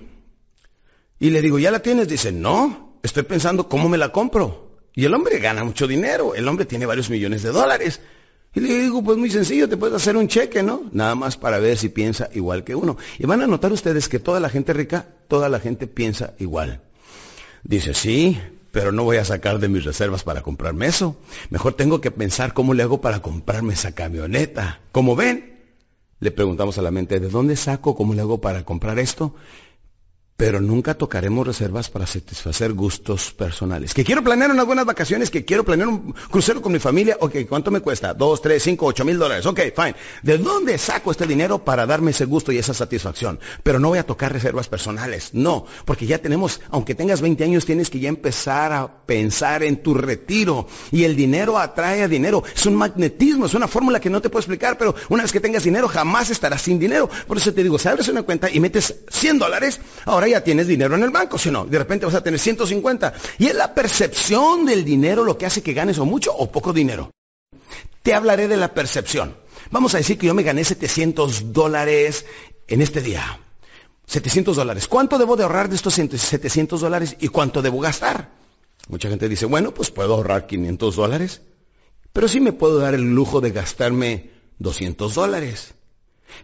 Speaker 3: Y le digo, ¿ya la tienes? Dice, no, estoy pensando cómo me la compro. Y el hombre gana mucho dinero, el hombre tiene varios millones de dólares. Y le digo, pues muy sencillo, te puedes hacer un cheque, ¿no? Nada más para ver si piensa igual que uno. Y van a notar ustedes que toda la gente rica, toda la gente piensa igual. Dice, sí, pero no voy a sacar de mis reservas para comprarme eso. Mejor tengo que pensar cómo le hago para comprarme esa camioneta. Como ven, le preguntamos a la mente, ¿de dónde saco? ¿Cómo le hago para comprar esto? Pero nunca tocaremos reservas para satisfacer gustos personales. Que quiero planear unas buenas vacaciones, que quiero planear un crucero con mi familia, ok, ¿cuánto me cuesta? Dos, tres, cinco, ocho mil dólares, ok, fine. ¿De dónde saco este dinero para darme ese gusto y esa satisfacción? Pero no voy a tocar reservas personales, no, porque ya tenemos, aunque tengas 20 años, tienes que ya empezar a pensar en tu retiro. Y el dinero atrae a dinero. Es un magnetismo, es una fórmula que no te puedo explicar, pero una vez que tengas dinero, jamás estarás sin dinero. Por eso te digo, si abres una cuenta y metes 100 dólares, ahora tienes dinero en el banco, si no, de repente vas a tener 150. Y es la percepción del dinero lo que hace que ganes o mucho o poco dinero. Te hablaré de la percepción. Vamos a decir que yo me gané 700 dólares en este día. 700 dólares. ¿Cuánto debo de ahorrar de estos 700 dólares y cuánto debo gastar? Mucha gente dice, bueno, pues puedo ahorrar 500 dólares, pero sí me puedo dar el lujo de gastarme 200 dólares.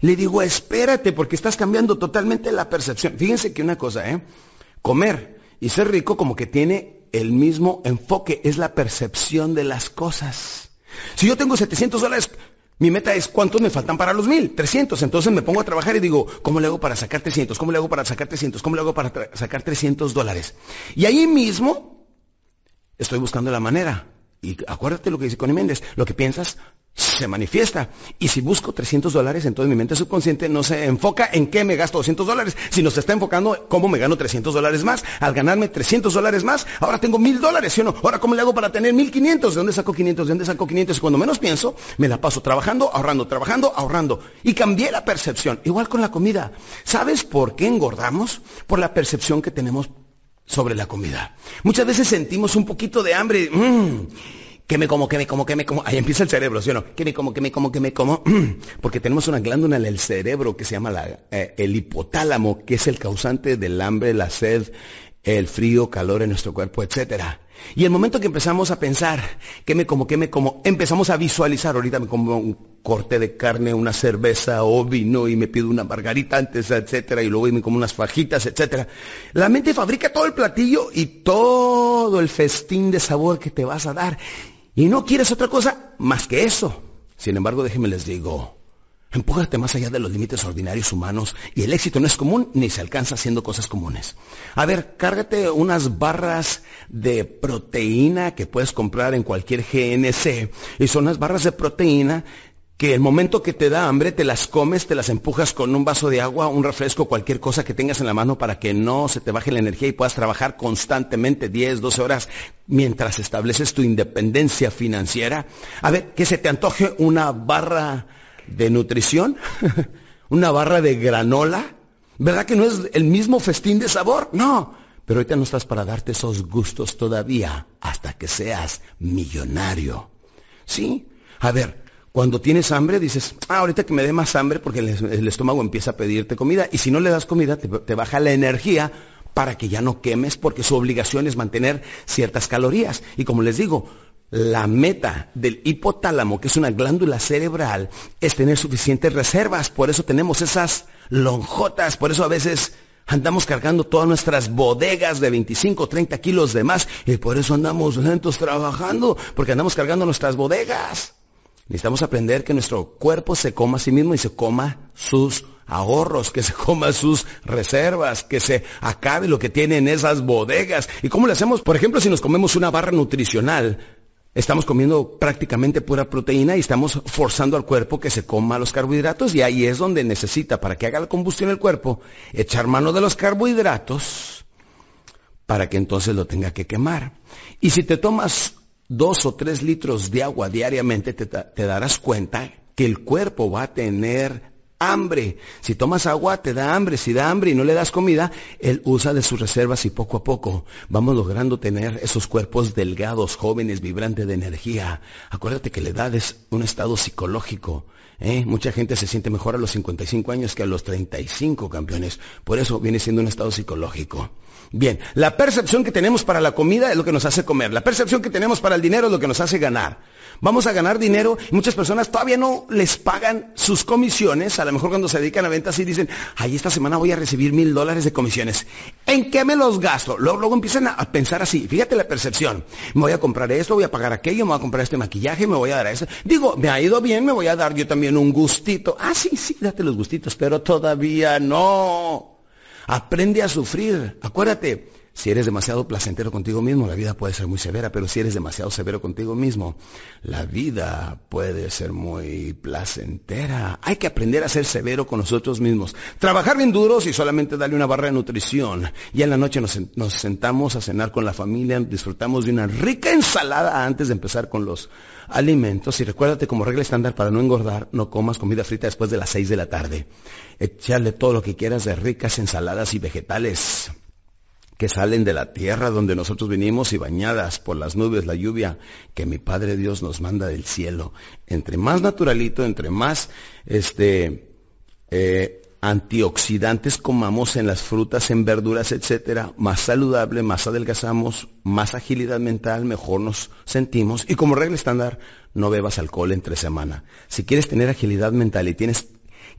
Speaker 3: Le digo, espérate, porque estás cambiando totalmente la percepción. Fíjense que una cosa, ¿eh? Comer y ser rico como que tiene el mismo enfoque, es la percepción de las cosas. Si yo tengo 700 dólares, mi meta es cuántos me faltan para los mil, 300. Entonces me pongo a trabajar y digo, ¿cómo le hago para sacar 300? ¿Cómo le hago para sacar 300? ¿Cómo le hago para sacar 300 dólares? Y ahí mismo estoy buscando la manera. Y acuérdate lo que dice Connie Méndez, lo que piensas se manifiesta. Y si busco 300 dólares, entonces mi mente subconsciente no se enfoca en qué me gasto 200 dólares, sino se está enfocando en cómo me gano 300 dólares más. Al ganarme 300 dólares más, ahora tengo 1000 dólares, ¿sí o no? Ahora, ¿cómo le hago para tener 1500? ¿De dónde saco 500? ¿De dónde saco 500? Y cuando menos pienso, me la paso trabajando, ahorrando, trabajando, ahorrando. Y cambié la percepción. Igual con la comida. ¿Sabes por qué engordamos? Por la percepción que tenemos sobre la comida. Muchas veces sentimos un poquito de hambre. Mmm, que me como, que me como, que me como. Ahí empieza el cerebro, ¿sí o no? Que me como, que me como, que me como. Porque tenemos una glándula en el cerebro que se llama la, eh, el hipotálamo, que es el causante del hambre, la sed, el frío, calor en nuestro cuerpo, etcétera. Y el momento que empezamos a pensar, que me como, que me como, empezamos a visualizar, ahorita me como un corte de carne, una cerveza o vino y me pido una margarita antes, etcétera, y luego me como unas fajitas, etcétera. La mente fabrica todo el platillo y todo el festín de sabor que te vas a dar. Y no quieres otra cosa más que eso. Sin embargo, déjenme les digo, Empújate más allá de los límites ordinarios humanos y el éxito no es común ni se alcanza haciendo cosas comunes. A ver, cárgate unas barras de proteína que puedes comprar en cualquier GNC y son unas barras de proteína que el momento que te da hambre te las comes, te las empujas con un vaso de agua, un refresco, cualquier cosa que tengas en la mano para que no se te baje la energía y puedas trabajar constantemente 10, 12 horas mientras estableces tu independencia financiera. A ver, que se te antoje una barra de nutrición, una barra de granola. ¿Verdad que no es el mismo festín de sabor? No. Pero ahorita no estás para darte esos gustos todavía hasta que seas millonario. ¿Sí? A ver, cuando tienes hambre dices, ah, ahorita que me dé más hambre porque el, estómago empieza a pedirte comida. Y si no le das comida, te baja la energía para que ya no quemes porque su obligación es mantener ciertas calorías. Y como les digo, la meta del hipotálamo, que es una glándula cerebral, es tener suficientes reservas. Por eso tenemos esas lonjotas. Por eso a veces andamos cargando todas nuestras bodegas de 25, 30 kilos de más. Y por eso andamos lentos trabajando, porque andamos cargando nuestras bodegas. Necesitamos aprender que nuestro cuerpo se coma a sí mismo y se coma sus ahorros, que se coma sus reservas, que se acabe lo que tiene en esas bodegas. ¿Y cómo le hacemos? Por ejemplo, si nos comemos una barra nutricional, Estamos comiendo prácticamente pura proteína y estamos forzando al cuerpo que se coma los carbohidratos y ahí es donde necesita, para que haga la combustión el cuerpo, echar mano de los carbohidratos para que entonces lo tenga que quemar. Y si te tomas dos o tres litros de agua diariamente, te, darás cuenta que el cuerpo va a tener hambre. Si tomas agua, te da hambre. Si da hambre y no le das comida, él usa de sus reservas y poco a poco vamos logrando tener esos cuerpos delgados, jóvenes, vibrantes de energía. Acuérdate que la edad es un estado psicológico. ¿Eh? Mucha gente se siente mejor a los 55 años que a los 35 campeones. Por eso viene siendo un estado psicológico. Bien, la percepción que tenemos para la comida es lo que nos hace comer. La percepción que tenemos para el dinero es lo que nos hace ganar. Vamos a ganar dinero muchas personas todavía no les pagan sus comisiones. A lo mejor cuando se dedican a ventas y dicen, ay, esta semana voy a recibir mil dólares de comisiones. ¿En qué me los gasto? Luego, luego empiezan a pensar así. Fíjate la percepción. Me voy a comprar esto, voy a pagar aquello, me voy a comprar este maquillaje, me voy a dar eso. Digo, me ha ido bien, me voy a dar yo también un gustito. Ah, sí, sí, date los gustitos, pero todavía no. Aprende a sufrir. Acuérdate, si eres demasiado placentero contigo mismo, la vida puede ser muy severa, pero si eres demasiado severo contigo mismo, la vida puede ser muy placentera. Hay que aprender a ser severo con nosotros mismos. Trabajar bien duros y solamente darle una barra de nutrición. Y en la noche nos, nos sentamos a cenar con la familia, disfrutamos de una rica ensalada antes de empezar con los alimentos. Y recuérdate como regla estándar para no engordar, no comas comida frita después de las 6 de la tarde. Echarle todo lo que quieras de ricas ensaladas y vegetales que salen de la tierra donde nosotros venimos y bañadas por las nubes, la lluvia que mi Padre Dios nos manda del cielo. Entre más naturalito, entre más este, eh, antioxidantes comamos en las frutas, en verduras, etcétera, más saludable, más adelgazamos, más agilidad mental, mejor nos sentimos. Y como regla estándar, no bebas alcohol entre semana. Si quieres tener agilidad mental y tienes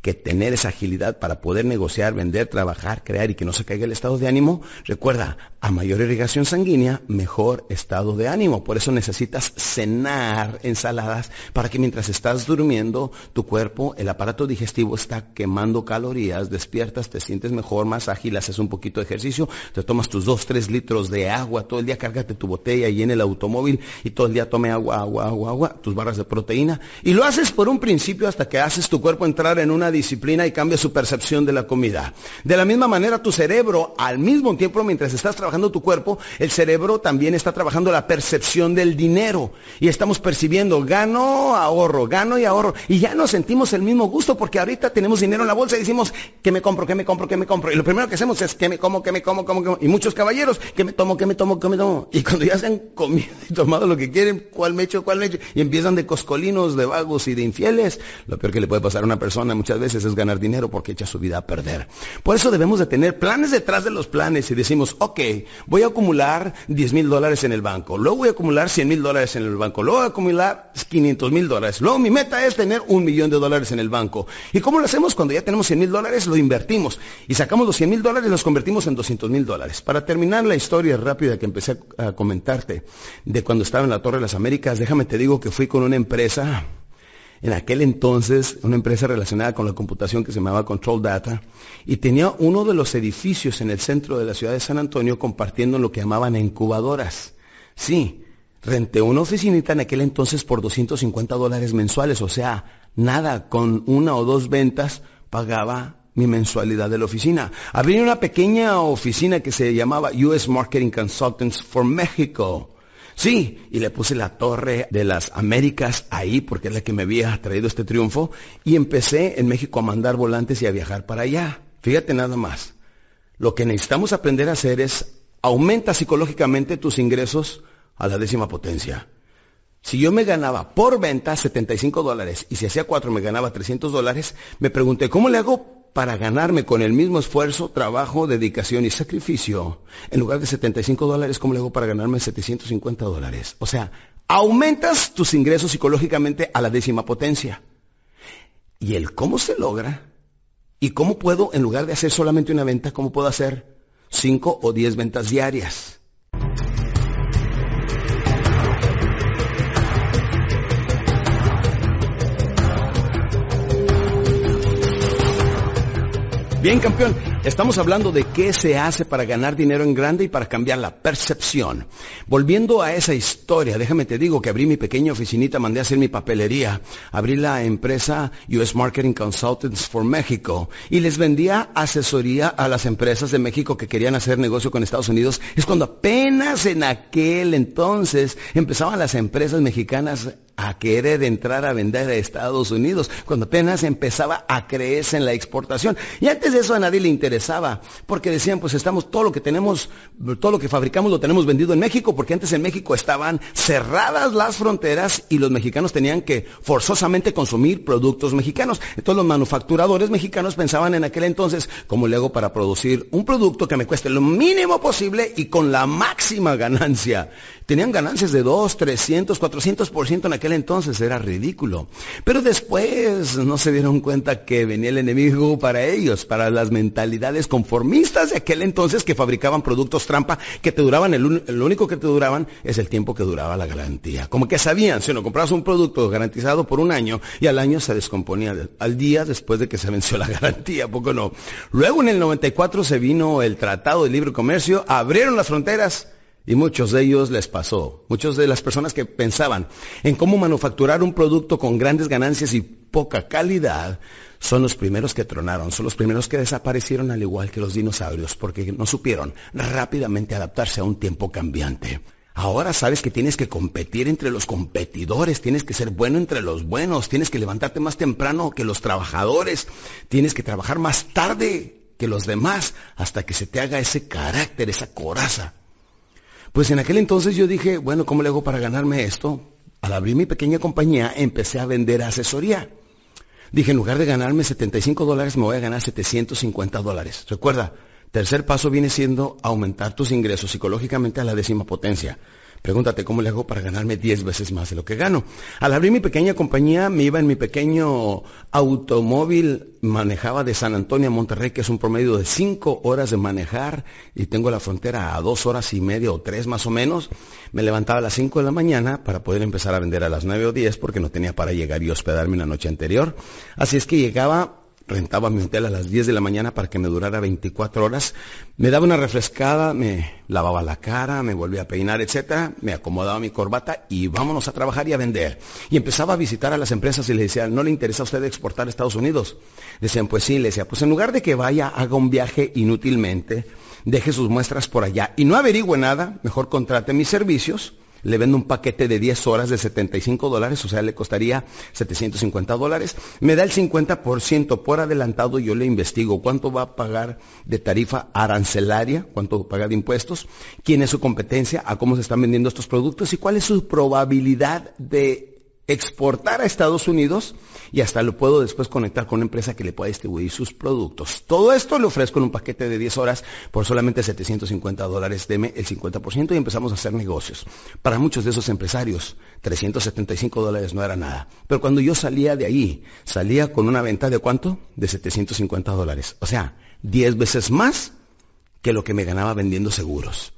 Speaker 3: que tener esa agilidad para poder negociar, vender, trabajar, crear y que no se caiga el estado de ánimo, recuerda, a mayor irrigación sanguínea, mejor estado de ánimo. Por eso necesitas cenar ensaladas para que mientras estás durmiendo, tu cuerpo, el aparato digestivo está quemando calorías, despiertas, te sientes mejor, más ágil, haces un poquito de ejercicio, te tomas tus dos, tres litros de agua, todo el día cárgate tu botella y en el automóvil y todo el día tome agua, agua, agua, agua, tus barras de proteína. Y lo haces por un principio hasta que haces tu cuerpo entrar en una disciplina y cambia su percepción de la comida. De la misma manera, tu cerebro, al mismo tiempo, mientras estás trabajando tu cuerpo, el cerebro también está trabajando la percepción del dinero. Y estamos percibiendo, gano, ahorro, gano y ahorro. Y ya no sentimos el mismo gusto porque ahorita tenemos dinero en la bolsa y decimos, que me compro, que me compro, que me compro. Y lo primero que hacemos es, que me como, que me como, como, como. Y muchos caballeros, que me tomo, que me tomo, que me tomo. Y cuando ya se han comido y tomado lo que quieren, cuál me echo, cuál me echo, y empiezan de coscolinos, de vagos y de infieles, lo peor que le puede pasar a una persona muchas veces es ganar dinero porque echa su vida a perder. Por eso debemos de tener planes detrás de los planes y decimos, ok, voy a acumular 10 mil dólares en el banco, luego voy a acumular 100 mil dólares en el banco, luego voy a acumular 500 mil dólares, luego mi meta es tener un millón de dólares en el banco. ¿Y cómo lo hacemos? Cuando ya tenemos 100 mil dólares, lo invertimos y sacamos los 100 mil dólares y los convertimos en 200 mil dólares. Para terminar la historia rápida que empecé a comentarte de cuando estaba en la Torre de las Américas, déjame te digo que fui con una empresa en aquel entonces una empresa relacionada con la computación que se llamaba Control Data y tenía uno de los edificios en el centro de la ciudad de San Antonio compartiendo lo que llamaban incubadoras. Sí, renté una oficinita en aquel entonces por 250 dólares mensuales, o sea, nada, con una o dos ventas pagaba mi mensualidad de la oficina. Abrí una pequeña oficina que se llamaba US Marketing Consultants for Mexico. Sí, y le puse la torre de las Américas ahí porque es la que me había traído este triunfo y empecé en México a mandar volantes y a viajar para allá. Fíjate nada más. Lo que necesitamos aprender a hacer es aumenta psicológicamente tus ingresos a la décima potencia. Si yo me ganaba por venta 75 dólares y si hacía cuatro me ganaba 300 dólares, me pregunté, ¿cómo le hago para ganarme con el mismo esfuerzo, trabajo, dedicación y sacrificio, en lugar de 75 dólares, ¿cómo le hago para ganarme 750 dólares? O sea, aumentas tus ingresos psicológicamente a la décima potencia. ¿Y el cómo se logra? ¿Y cómo puedo, en lugar de hacer solamente una venta, cómo puedo hacer 5 o 10 ventas diarias? Bien, campeón, estamos hablando de qué se hace para ganar dinero en grande y para cambiar la percepción. Volviendo a esa historia, déjame te digo que abrí mi pequeña oficinita, mandé a hacer mi papelería, abrí la empresa US Marketing Consultants for México y les vendía asesoría a las empresas de México que querían hacer negocio con Estados Unidos. Es cuando apenas en aquel entonces empezaban las empresas mexicanas a querer entrar a vender a Estados Unidos, cuando apenas empezaba a creerse en la exportación. Y antes de eso a nadie le interesaba, porque decían, pues estamos, todo lo que tenemos, todo lo que fabricamos lo tenemos vendido en México, porque antes en México estaban cerradas las fronteras y los mexicanos tenían que forzosamente consumir productos mexicanos. Entonces los manufacturadores mexicanos pensaban en aquel entonces, ¿cómo le hago para producir un producto que me cueste lo mínimo posible y con la máxima ganancia? Tenían ganancias de 2, 300, 400% en aquel entonces, era ridículo. Pero después no se dieron cuenta que venía el enemigo para ellos, para las mentalidades conformistas de aquel entonces que fabricaban productos trampa que te duraban, el, el único que te duraban es el tiempo que duraba la garantía. Como que sabían, si no comprabas un producto garantizado por un año y al año se descomponía al día después de que se venció la garantía, poco no. Luego en el 94 se vino el Tratado de Libre Comercio, abrieron las fronteras y muchos de ellos les pasó. Muchos de las personas que pensaban en cómo manufacturar un producto con grandes ganancias y poca calidad, son los primeros que tronaron, son los primeros que desaparecieron al igual que los dinosaurios, porque no supieron rápidamente adaptarse a un tiempo cambiante. Ahora sabes que tienes que competir entre los competidores, tienes que ser bueno entre los buenos, tienes que levantarte más temprano que los trabajadores, tienes que trabajar más tarde que los demás hasta que se te haga ese carácter, esa coraza. Pues en aquel entonces yo dije, bueno, ¿cómo le hago para ganarme esto? Al abrir mi pequeña compañía empecé a vender asesoría. Dije, en lugar de ganarme 75 dólares, me voy a ganar 750 dólares. Recuerda, tercer paso viene siendo aumentar tus ingresos psicológicamente a la décima potencia. Pregúntate cómo le hago para ganarme 10 veces más de lo que gano. Al abrir mi pequeña compañía, me iba en mi pequeño automóvil, manejaba de San Antonio a Monterrey, que es un promedio de 5 horas de manejar, y tengo la frontera a 2 horas y media o 3 más o menos. Me levantaba a las 5 de la mañana para poder empezar a vender a las 9 o 10 porque no tenía para llegar y hospedarme una noche anterior. Así es que llegaba rentaba mi hotel a las 10 de la mañana para que me durara 24 horas. Me daba una refrescada, me lavaba la cara, me volvía a peinar, etcétera, me acomodaba mi corbata y vámonos a trabajar y a vender. Y empezaba a visitar a las empresas y le decía, ¿no le interesa a usted exportar a Estados Unidos? Decían, pues sí, le decía, pues en lugar de que vaya, haga un viaje inútilmente, deje sus muestras por allá y no averigüe nada, mejor contrate mis servicios le vendo un paquete de 10 horas de 75 dólares, o sea, le costaría 750 dólares. Me da el 50% por adelantado, yo le investigo cuánto va a pagar de tarifa arancelaria, cuánto paga de impuestos, quién es su competencia, a cómo se están vendiendo estos productos y cuál es su probabilidad de exportar a Estados Unidos y hasta lo puedo después conectar con una empresa que le pueda distribuir sus productos. Todo esto le ofrezco en un paquete de 10 horas por solamente 750 dólares, deme el 50% y empezamos a hacer negocios. Para muchos de esos empresarios, 375 dólares no era nada. Pero cuando yo salía de ahí, salía con una venta de cuánto? De 750 dólares. O sea, 10 veces más que lo que me ganaba vendiendo seguros.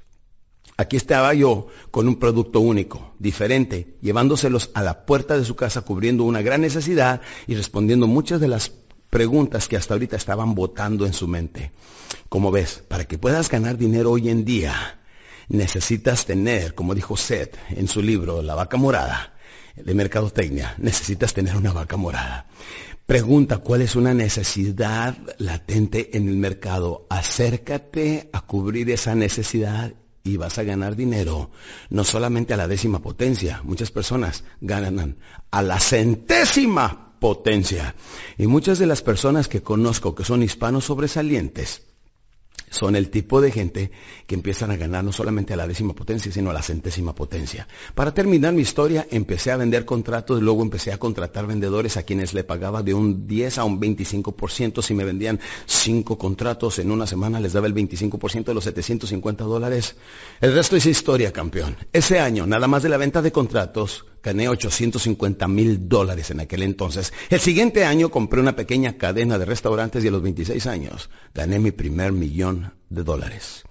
Speaker 3: Aquí estaba yo con un producto único, diferente, llevándoselos a la puerta de su casa, cubriendo una gran necesidad y respondiendo muchas de las preguntas que hasta ahorita estaban votando en su mente. Como ves, para que puedas ganar dinero hoy en día, necesitas tener, como dijo Seth en su libro La vaca morada de mercadotecnia, necesitas tener una vaca morada. Pregunta, ¿cuál es una necesidad latente en el mercado? Acércate a cubrir esa necesidad y vas a ganar dinero, no solamente a la décima potencia, muchas personas ganan a la centésima potencia. Y muchas de las personas que conozco que son hispanos sobresalientes, son el tipo de gente que empiezan a ganar no solamente a la décima potencia, sino a la centésima potencia. Para terminar mi historia, empecé a vender contratos, luego empecé a contratar vendedores a quienes le pagaba de un 10 a un 25%. Si me vendían cinco contratos en una semana, les daba el 25% de los 750 dólares. El resto es historia, campeón. Ese año, nada más de la venta de contratos, gané 850 mil dólares en aquel entonces. El siguiente año compré una pequeña cadena de restaurantes y a los 26 años gané mi primer millón de dólares.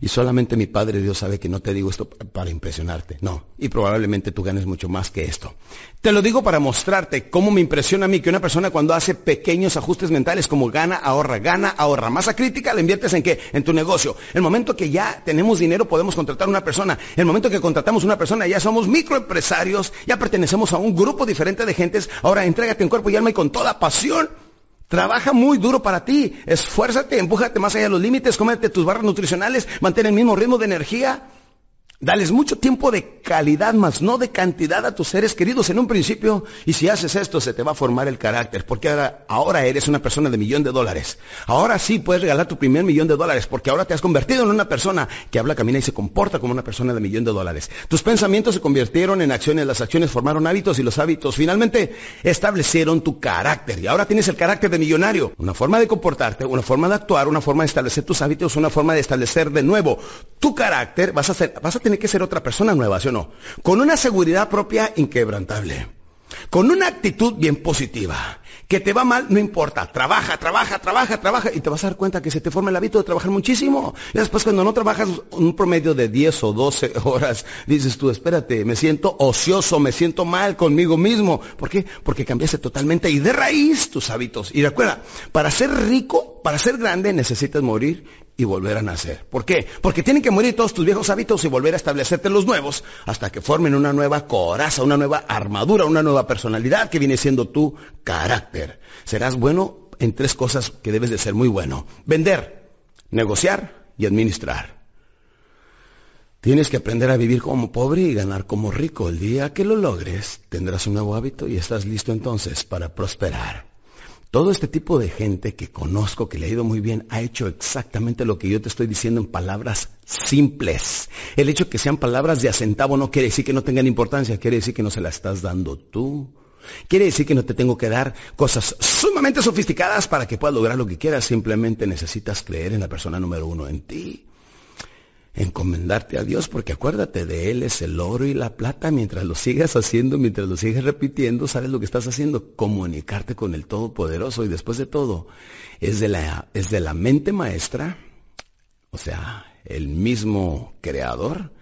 Speaker 3: Y solamente mi Padre Dios sabe que no te digo esto para impresionarte, no. Y probablemente tú ganes mucho más que esto. Te lo digo para mostrarte cómo me impresiona a mí que una persona cuando hace pequeños ajustes mentales como gana, ahorra, gana, ahorra. Masa crítica la inviertes en qué? En tu negocio. El momento que ya tenemos dinero podemos contratar una persona. El momento que contratamos una persona ya somos microempresarios, ya pertenecemos a un grupo diferente de gentes. Ahora entrégate en cuerpo y alma y con toda pasión Trabaja muy duro para ti. Esfuérzate, empújate más allá de los límites, cómete tus barras nutricionales, mantén el mismo ritmo de energía. Dales mucho tiempo de calidad, más no de cantidad a tus seres queridos en un principio. Y si haces esto, se te va a formar el carácter. Porque ahora, ahora, eres una persona de millón de dólares. Ahora sí puedes regalar tu primer millón de dólares. Porque ahora te has convertido en una persona que habla, camina y se comporta como una persona de millón de dólares. Tus pensamientos se convirtieron en acciones. Las acciones formaron hábitos y los hábitos finalmente establecieron tu carácter. Y ahora tienes el carácter de millonario. Una forma de comportarte, una forma de actuar, una forma de establecer tus hábitos, una forma de establecer de nuevo tu carácter. Vas a, hacer, vas a tiene que ser otra persona nueva, ¿sí o no? Con una seguridad propia inquebrantable. Con una actitud bien positiva. Que te va mal, no importa. Trabaja, trabaja, trabaja, trabaja. Y te vas a dar cuenta que se te forma el hábito de trabajar muchísimo. Y después cuando no trabajas un promedio de 10 o 12 horas, dices tú, espérate, me siento ocioso, me siento mal conmigo mismo. ¿Por qué? Porque cambiaste totalmente y de raíz tus hábitos. Y recuerda, para ser rico, para ser grande, necesitas morir y volver a nacer. ¿Por qué? Porque tienen que morir todos tus viejos hábitos y volver a establecerte los nuevos hasta que formen una nueva coraza, una nueva armadura, una nueva personalidad que viene siendo tu carácter. Serás bueno en tres cosas que debes de ser muy bueno. Vender, negociar y administrar. Tienes que aprender a vivir como pobre y ganar como rico. El día que lo logres, tendrás un nuevo hábito y estás listo entonces para prosperar. Todo este tipo de gente que conozco, que le ha ido muy bien, ha hecho exactamente lo que yo te estoy diciendo en palabras simples. El hecho que sean palabras de acentavo no quiere decir que no tengan importancia, quiere decir que no se la estás dando tú. Quiere decir que no te tengo que dar cosas sumamente sofisticadas para que puedas lograr lo que quieras. Simplemente necesitas creer en la persona número uno, en ti encomendarte a Dios, porque acuérdate de Él es el oro y la plata, mientras lo sigas haciendo, mientras lo sigues repitiendo, sabes lo que estás haciendo, comunicarte con el Todopoderoso. Y después de todo, es de la, es de la mente maestra, o sea, el mismo creador,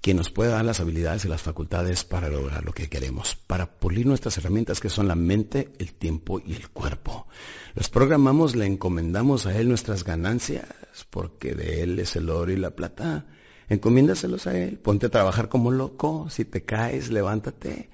Speaker 3: quien nos puede dar las habilidades y las facultades para lograr lo que queremos, para pulir nuestras herramientas que son la mente, el tiempo y el cuerpo. Los programamos, le encomendamos a Él nuestras ganancias, porque de Él es el oro y la plata. Encomiéndaselos a Él, ponte a trabajar como loco, si te caes, levántate.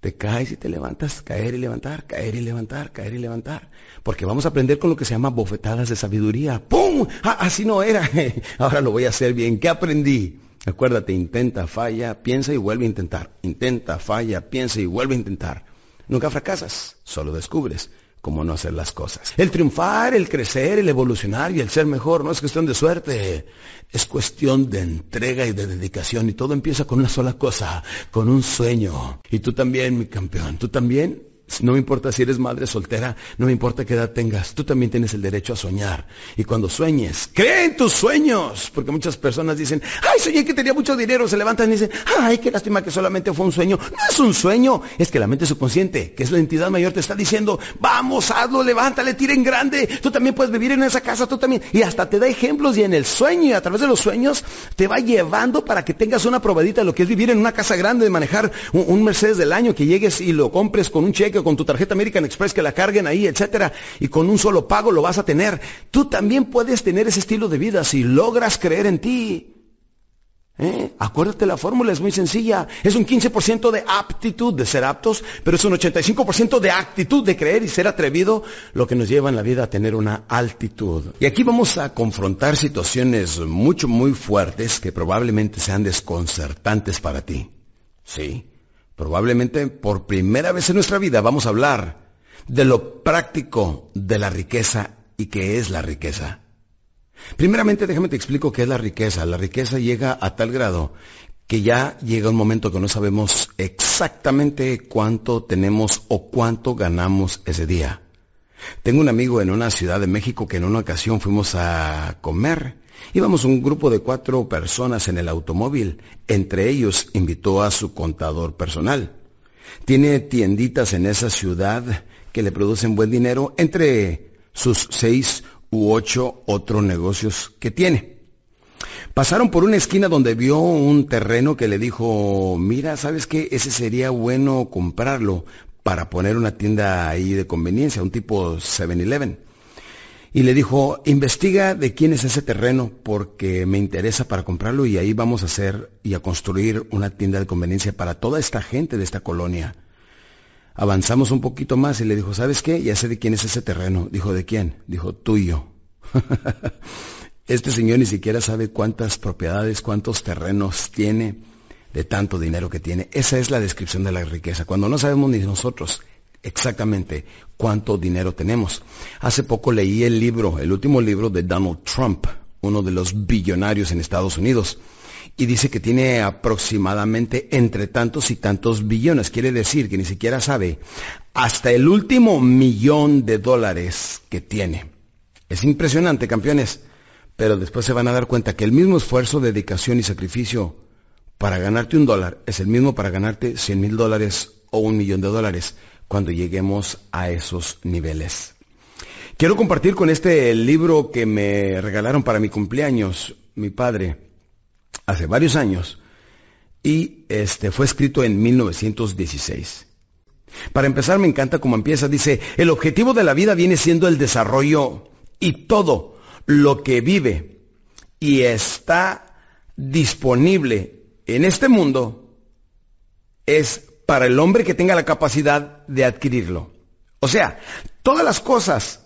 Speaker 3: Te caes y te levantas, caer y levantar, caer y levantar, caer y levantar. Porque vamos a aprender con lo que se llama bofetadas de sabiduría. ¡Pum! Ah, así no era. Ahora lo voy a hacer bien. ¿Qué aprendí? Acuérdate, intenta, falla, piensa y vuelve a intentar. Intenta, falla, piensa y vuelve a intentar. Nunca fracasas, solo descubres cómo no hacer las cosas. El triunfar, el crecer, el evolucionar y el ser mejor no es cuestión de suerte, es cuestión de entrega y de dedicación y todo empieza con una sola cosa, con un sueño. Y tú también, mi campeón, tú también no me importa si eres madre soltera, no me importa qué edad tengas, tú también tienes el derecho a soñar. Y cuando sueñes, cree en tus sueños. Porque muchas personas dicen, ay, soñé que tenía mucho dinero, se levantan y dicen, ay, qué lástima que solamente fue un sueño. No es un sueño, es que la mente subconsciente, que es la entidad mayor, te está diciendo, vamos, hazlo, levántale, tira en grande. Tú también puedes vivir en esa casa, tú también. Y hasta te da ejemplos y en el sueño y a través de los sueños te va llevando para que tengas una probadita de lo que es vivir en una casa grande, de manejar un, un Mercedes del año, que llegues y lo compres con un cheque con tu tarjeta American Express que la carguen ahí, etcétera, y con un solo pago lo vas a tener. Tú también puedes tener ese estilo de vida si logras creer en ti. ¿Eh? Acuérdate, la fórmula es muy sencilla. Es un 15% de aptitud de ser aptos, pero es un 85% de actitud de creer y ser atrevido, lo que nos lleva en la vida a tener una altitud. Y aquí vamos a confrontar situaciones mucho, muy fuertes que probablemente sean desconcertantes para ti. Sí. Probablemente por primera vez en nuestra vida vamos a hablar de lo práctico de la riqueza y qué es la riqueza. Primeramente déjame te explico qué es la riqueza. La riqueza llega a tal grado que ya llega un momento que no sabemos exactamente cuánto tenemos o cuánto ganamos ese día. Tengo un amigo en una ciudad de México que en una ocasión fuimos a comer Íbamos un grupo de cuatro personas en el automóvil. Entre ellos invitó a su contador personal. Tiene tienditas en esa ciudad que le producen buen dinero entre sus seis u ocho otros negocios que tiene. Pasaron por una esquina donde vio un terreno que le dijo, mira, ¿sabes qué? Ese sería bueno comprarlo para poner una tienda ahí de conveniencia, un tipo 7-Eleven y le dijo, investiga de quién es ese terreno porque me interesa para comprarlo y ahí vamos a hacer y a construir una tienda de conveniencia para toda esta gente de esta colonia. Avanzamos un poquito más y le dijo, ¿sabes qué? Ya sé de quién es ese terreno. Dijo, ¿de quién? Dijo, tuyo. este señor ni siquiera sabe cuántas propiedades, cuántos terrenos tiene de tanto dinero que tiene. Esa es la descripción de la riqueza. Cuando no sabemos ni nosotros exactamente cuánto dinero tenemos. Hace poco leí el libro, el último libro de Donald Trump, uno de los billonarios en Estados Unidos, y dice que tiene aproximadamente entre tantos y tantos billones. Quiere decir que ni siquiera sabe hasta el último millón de dólares que tiene. Es impresionante, campeones, pero después se van a dar cuenta que el mismo esfuerzo, dedicación y sacrificio para ganarte un dólar es el mismo para ganarte 100 mil dólares o un millón de dólares cuando lleguemos a esos niveles. Quiero compartir con este libro que me regalaron para mi cumpleaños, mi padre, hace varios años, y este fue escrito en 1916. Para empezar, me encanta cómo empieza. Dice, el objetivo de la vida viene siendo el desarrollo y todo lo que vive y está disponible en este mundo es para el hombre que tenga la capacidad de adquirirlo. O sea, todas las cosas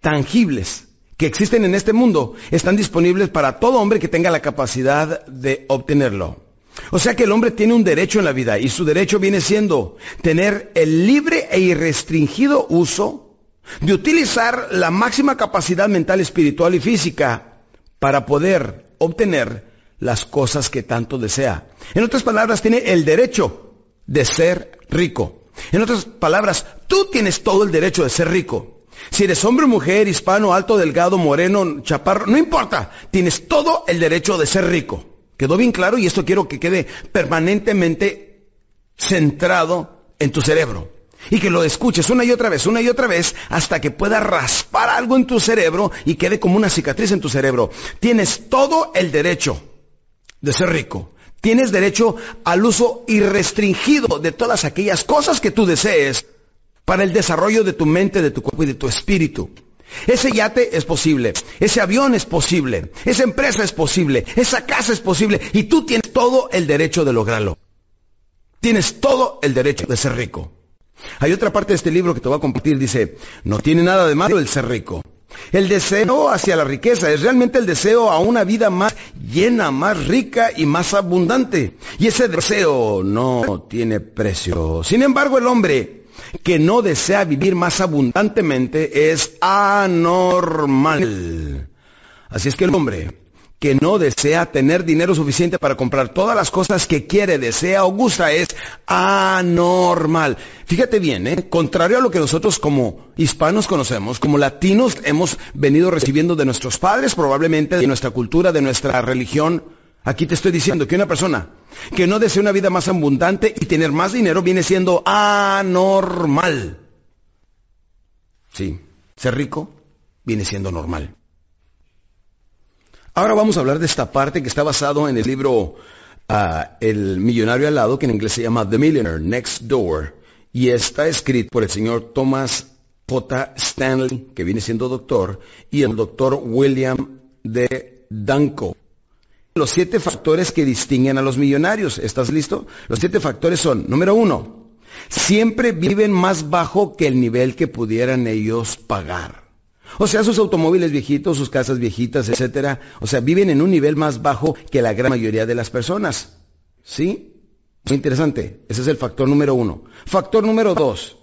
Speaker 3: tangibles que existen en este mundo están disponibles para todo hombre que tenga la capacidad de obtenerlo. O sea que el hombre tiene un derecho en la vida y su derecho viene siendo tener el libre e irrestringido uso de utilizar la máxima capacidad mental, espiritual y física para poder obtener las cosas que tanto desea. En otras palabras, tiene el derecho de ser rico. En otras palabras, tú tienes todo el derecho de ser rico. Si eres hombre, mujer, hispano, alto, delgado, moreno, chaparro, no importa, tienes todo el derecho de ser rico. ¿Quedó bien claro? Y esto quiero que quede permanentemente centrado en tu cerebro. Y que lo escuches una y otra vez, una y otra vez, hasta que pueda raspar algo en tu cerebro y quede como una cicatriz en tu cerebro. Tienes todo el derecho de ser rico. Tienes derecho al uso irrestringido de todas aquellas cosas que tú desees para el desarrollo de tu mente, de tu cuerpo y de tu espíritu. Ese yate es posible, ese avión es posible, esa empresa es posible, esa casa es posible y tú tienes todo el derecho de lograrlo. Tienes todo el derecho de ser rico. Hay otra parte de este libro que te voy a compartir, dice, no tiene nada de malo el ser rico. El deseo hacia la riqueza es realmente el deseo a una vida más llena, más rica y más abundante. Y ese deseo no tiene precio. Sin embargo, el hombre que no desea vivir más abundantemente es anormal. Así es que el hombre que no desea tener dinero suficiente para comprar todas las cosas que quiere, desea o gusta es anormal. Fíjate bien, ¿eh? contrario a lo que nosotros como hispanos conocemos, como latinos hemos venido recibiendo de nuestros padres, probablemente de nuestra cultura, de nuestra religión, Aquí te estoy diciendo que una persona que no desea una vida más abundante y tener más dinero viene siendo anormal. Sí, ser rico viene siendo normal. Ahora vamos a hablar de esta parte que está basado en el libro ah, El millonario al lado, que en inglés se llama The Millionaire Next Door, y está escrito por el señor Thomas J. Stanley, que viene siendo doctor, y el doctor William D. Danko los siete factores que distinguen a los millonarios. ¿Estás listo? Los siete factores son, número uno, siempre viven más bajo que el nivel que pudieran ellos pagar. O sea, sus automóviles viejitos, sus casas viejitas, etcétera, o sea, viven en un nivel más bajo que la gran mayoría de las personas. ¿Sí? Muy interesante. Ese es el factor número uno. Factor número dos.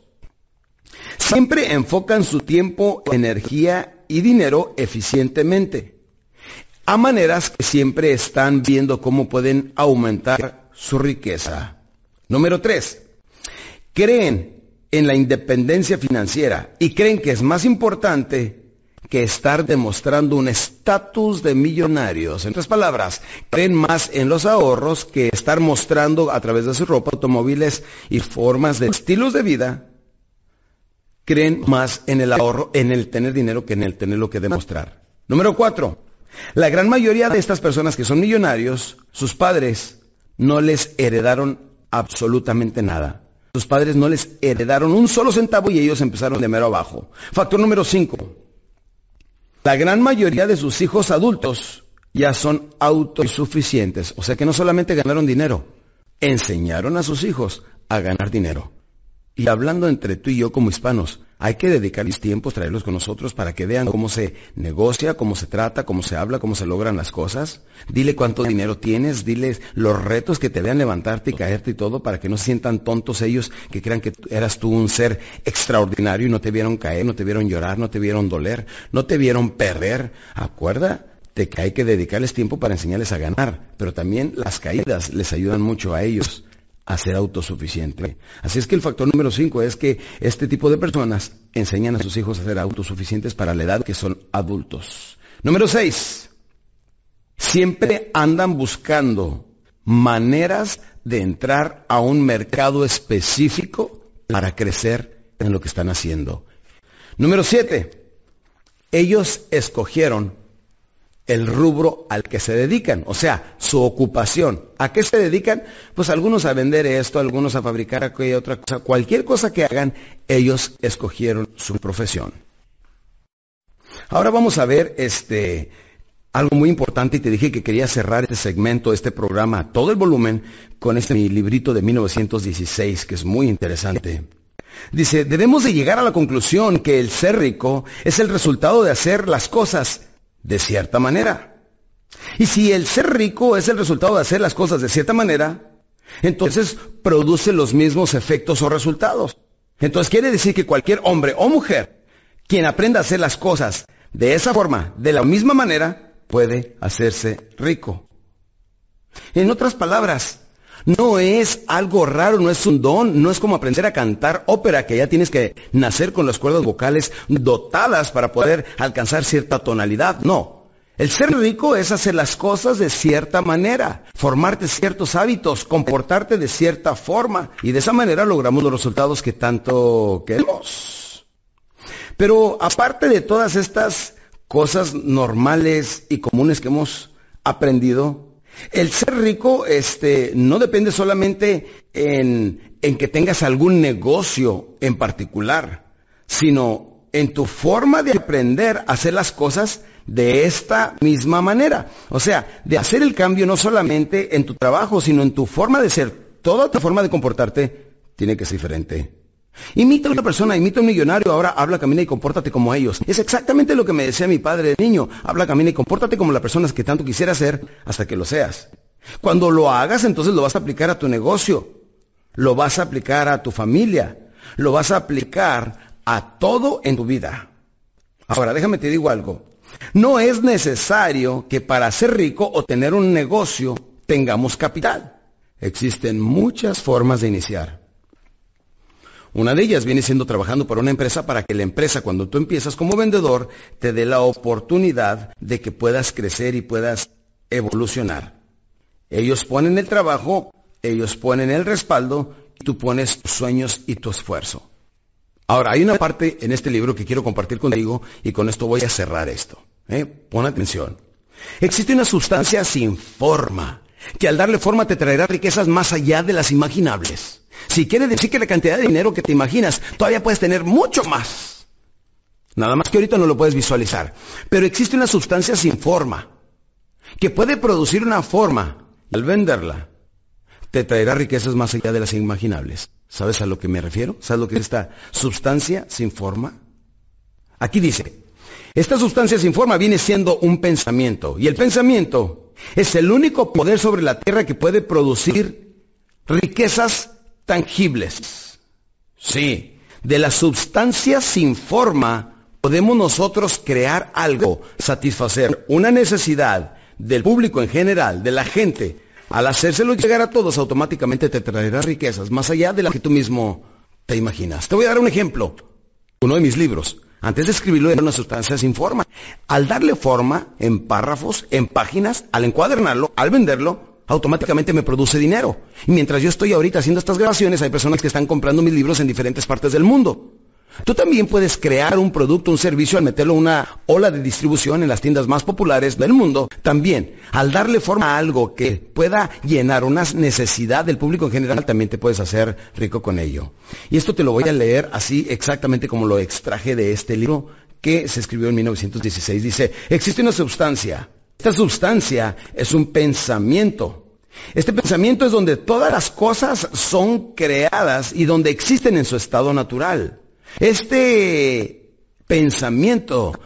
Speaker 3: Siempre enfocan su tiempo, energía y dinero eficientemente a maneras que siempre están viendo cómo pueden aumentar su riqueza. Número tres, creen en la independencia financiera y creen que es más importante que estar demostrando un estatus de millonarios. En otras palabras, creen más en los ahorros que estar mostrando a través de su ropa, automóviles y formas de estilos de vida. Creen más en el ahorro, en el tener dinero que en el tener lo que demostrar. Número cuatro, la gran mayoría de estas personas que son millonarios, sus padres no les heredaron absolutamente nada. Sus padres no les heredaron un solo centavo y ellos empezaron de mero abajo. Factor número 5. La gran mayoría de sus hijos adultos ya son autosuficientes. O sea que no solamente ganaron dinero, enseñaron a sus hijos a ganar dinero. Y hablando entre tú y yo como hispanos, hay que dedicarles tiempos, traerlos con nosotros para que vean cómo se negocia, cómo se trata, cómo se habla, cómo se logran las cosas. Dile cuánto dinero tienes, diles los retos que te vean levantarte y caerte y todo para que no se sientan tontos ellos, que crean que eras tú un ser extraordinario y no te vieron caer, no te vieron llorar, no te vieron doler, no te vieron perder. Acuérdate que hay que dedicarles tiempo para enseñarles a ganar, pero también las caídas les ayudan mucho a ellos a ser autosuficiente. Así es que el factor número cinco es que este tipo de personas enseñan a sus hijos a ser autosuficientes para la edad que son adultos. Número seis, siempre andan buscando maneras de entrar a un mercado específico para crecer en lo que están haciendo. Número siete, ellos escogieron el rubro al que se dedican, o sea, su ocupación. ¿A qué se dedican? Pues algunos a vender esto, algunos a fabricar aquella otra cosa. Cualquier cosa que hagan, ellos escogieron su profesión. Ahora vamos a ver este algo muy importante y te dije que quería cerrar este segmento, este programa, todo el volumen con este mi librito de 1916 que es muy interesante. Dice, debemos de llegar a la conclusión que el ser rico es el resultado de hacer las cosas de cierta manera. Y si el ser rico es el resultado de hacer las cosas de cierta manera, entonces produce los mismos efectos o resultados. Entonces quiere decir que cualquier hombre o mujer quien aprenda a hacer las cosas de esa forma, de la misma manera, puede hacerse rico. En otras palabras, no es algo raro, no es un don, no es como aprender a cantar ópera, que ya tienes que nacer con las cuerdas vocales dotadas para poder alcanzar cierta tonalidad. No. El ser rico es hacer las cosas de cierta manera, formarte ciertos hábitos, comportarte de cierta forma, y de esa manera logramos los resultados que tanto queremos. Pero aparte de todas estas cosas normales y comunes que hemos aprendido, el ser rico este, no depende solamente en, en que tengas algún negocio en particular, sino en tu forma de aprender a hacer las cosas de esta misma manera. O sea, de hacer el cambio no solamente en tu trabajo, sino en tu forma de ser. Toda tu forma de comportarte tiene que ser diferente. Imita a una persona, imita a un millonario, ahora habla, camina y compórtate como ellos. Es exactamente lo que me decía mi padre de niño. Habla, camina y compórtate como la persona que tanto quisiera ser hasta que lo seas. Cuando lo hagas, entonces lo vas a aplicar a tu negocio, lo vas a aplicar a tu familia, lo vas a aplicar a todo en tu vida. Ahora, déjame te digo algo. No es necesario que para ser rico o tener un negocio tengamos capital. Existen muchas formas de iniciar. Una de ellas viene siendo trabajando para una empresa para que la empresa, cuando tú empiezas como vendedor, te dé la oportunidad de que puedas crecer y puedas evolucionar. Ellos ponen el trabajo, ellos ponen el respaldo, y tú pones tus sueños y tu esfuerzo. Ahora, hay una parte en este libro que quiero compartir contigo y con esto voy a cerrar esto. ¿eh? Pon atención. Existe una sustancia sin forma que al darle forma te traerá riquezas más allá de las imaginables. Si quiere decir que la cantidad de dinero que te imaginas, todavía puedes tener mucho más. Nada más que ahorita no lo puedes visualizar. Pero existe una sustancia sin forma, que puede producir una forma. Al venderla, te traerá riquezas más allá de las imaginables. ¿Sabes a lo que me refiero? ¿Sabes lo que es esta sustancia sin forma? Aquí dice, esta sustancia sin forma viene siendo un pensamiento. Y el pensamiento es el único poder sobre la tierra que puede producir riquezas tangibles. Sí, de la sustancia sin forma podemos nosotros crear algo, satisfacer una necesidad del público en general, de la gente. Al hacérselo llegar a todos, automáticamente te traerá riquezas, más allá de las que tú mismo te imaginas. Te voy a dar un ejemplo. Uno de mis libros. Antes de escribirlo era una sustancia sin forma. Al darle forma en párrafos, en páginas, al encuadernarlo, al venderlo, automáticamente me produce dinero. Y mientras yo estoy ahorita haciendo estas grabaciones, hay personas que están comprando mis libros en diferentes partes del mundo. Tú también puedes crear un producto, un servicio al meterlo en una ola de distribución en las tiendas más populares del mundo. También, al darle forma a algo que pueda llenar una necesidad del público en general, también te puedes hacer rico con ello. Y esto te lo voy a leer así exactamente como lo extraje de este libro que se escribió en 1916. Dice, existe una sustancia esta sustancia es un pensamiento. Este pensamiento es donde todas las cosas son creadas y donde existen en su estado natural. Este pensamiento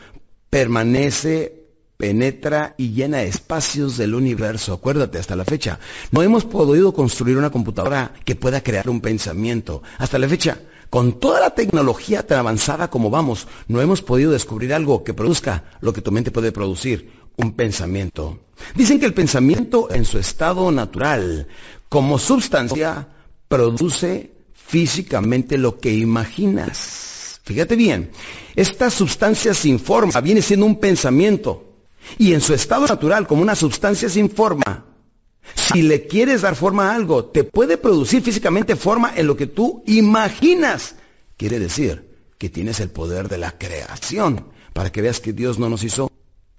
Speaker 3: permanece, penetra y llena espacios del universo. Acuérdate, hasta la fecha, no hemos podido construir una computadora que pueda crear un pensamiento. Hasta la fecha, con toda la tecnología tan avanzada como vamos, no hemos podido descubrir algo que produzca lo que tu mente puede producir un pensamiento. Dicen que el pensamiento en su estado natural, como sustancia, produce físicamente lo que imaginas. Fíjate bien, esta sustancia sin forma viene siendo un pensamiento y en su estado natural, como una sustancia sin forma, Si le quieres dar forma a algo, te puede producir físicamente forma en lo que tú imaginas. Quiere decir que tienes el poder de la creación para que veas que Dios no nos hizo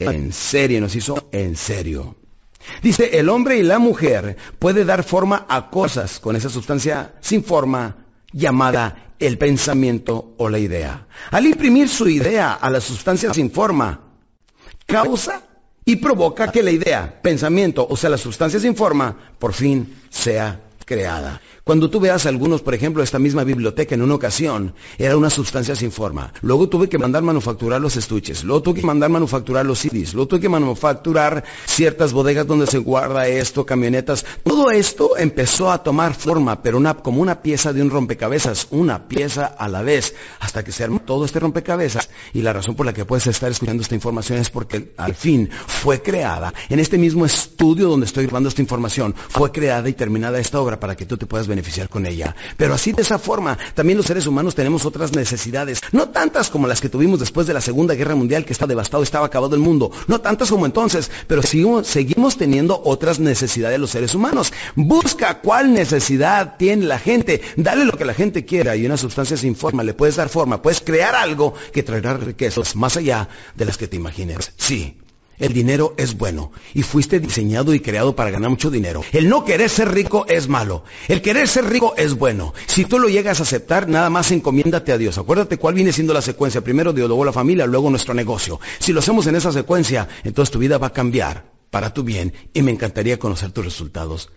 Speaker 3: en serio, nos hizo en serio. Dice, el hombre y la mujer puede dar forma a cosas con esa sustancia sin forma llamada el pensamiento o la idea. Al imprimir su idea a la sustancia sin forma, causa y provoca que la idea, pensamiento, o sea, la sustancia sin forma, por fin sea creada. Cuando tú veas algunos, por ejemplo, esta misma biblioteca en una ocasión, era una sustancia sin forma. Luego tuve que mandar manufacturar los estuches, luego tuve que mandar manufacturar los CDs, luego tuve que manufacturar ciertas bodegas donde se guarda esto, camionetas. Todo esto empezó a tomar forma, pero como una pieza de un rompecabezas, una pieza a la vez, hasta que se armó todo este rompecabezas. Y la razón por la que puedes estar escuchando esta información es porque al fin fue creada, en este mismo estudio donde estoy grabando esta información, fue creada y terminada esta obra para que tú te puedas beneficiar con ella. Pero así de esa forma, también los seres humanos tenemos otras necesidades, no tantas como las que tuvimos después de la Segunda Guerra Mundial, que está devastado, estaba acabado el mundo, no tantas como entonces, pero seguimos, seguimos teniendo otras necesidades los seres humanos. Busca cuál necesidad tiene la gente, dale lo que la gente quiera y una sustancia sin forma, le puedes dar forma, puedes crear algo que traerá riquezas más allá de las que te imagines. Sí, el dinero es bueno y fuiste diseñado y creado para ganar mucho dinero. El no querer ser rico es malo. El querer ser rico es bueno. Si tú lo llegas a aceptar, nada más encomiéndate a Dios. Acuérdate cuál viene siendo la secuencia. Primero Dios, luego la familia, luego nuestro negocio. Si lo hacemos en esa secuencia, entonces tu vida va a cambiar para tu bien y me encantaría conocer tus resultados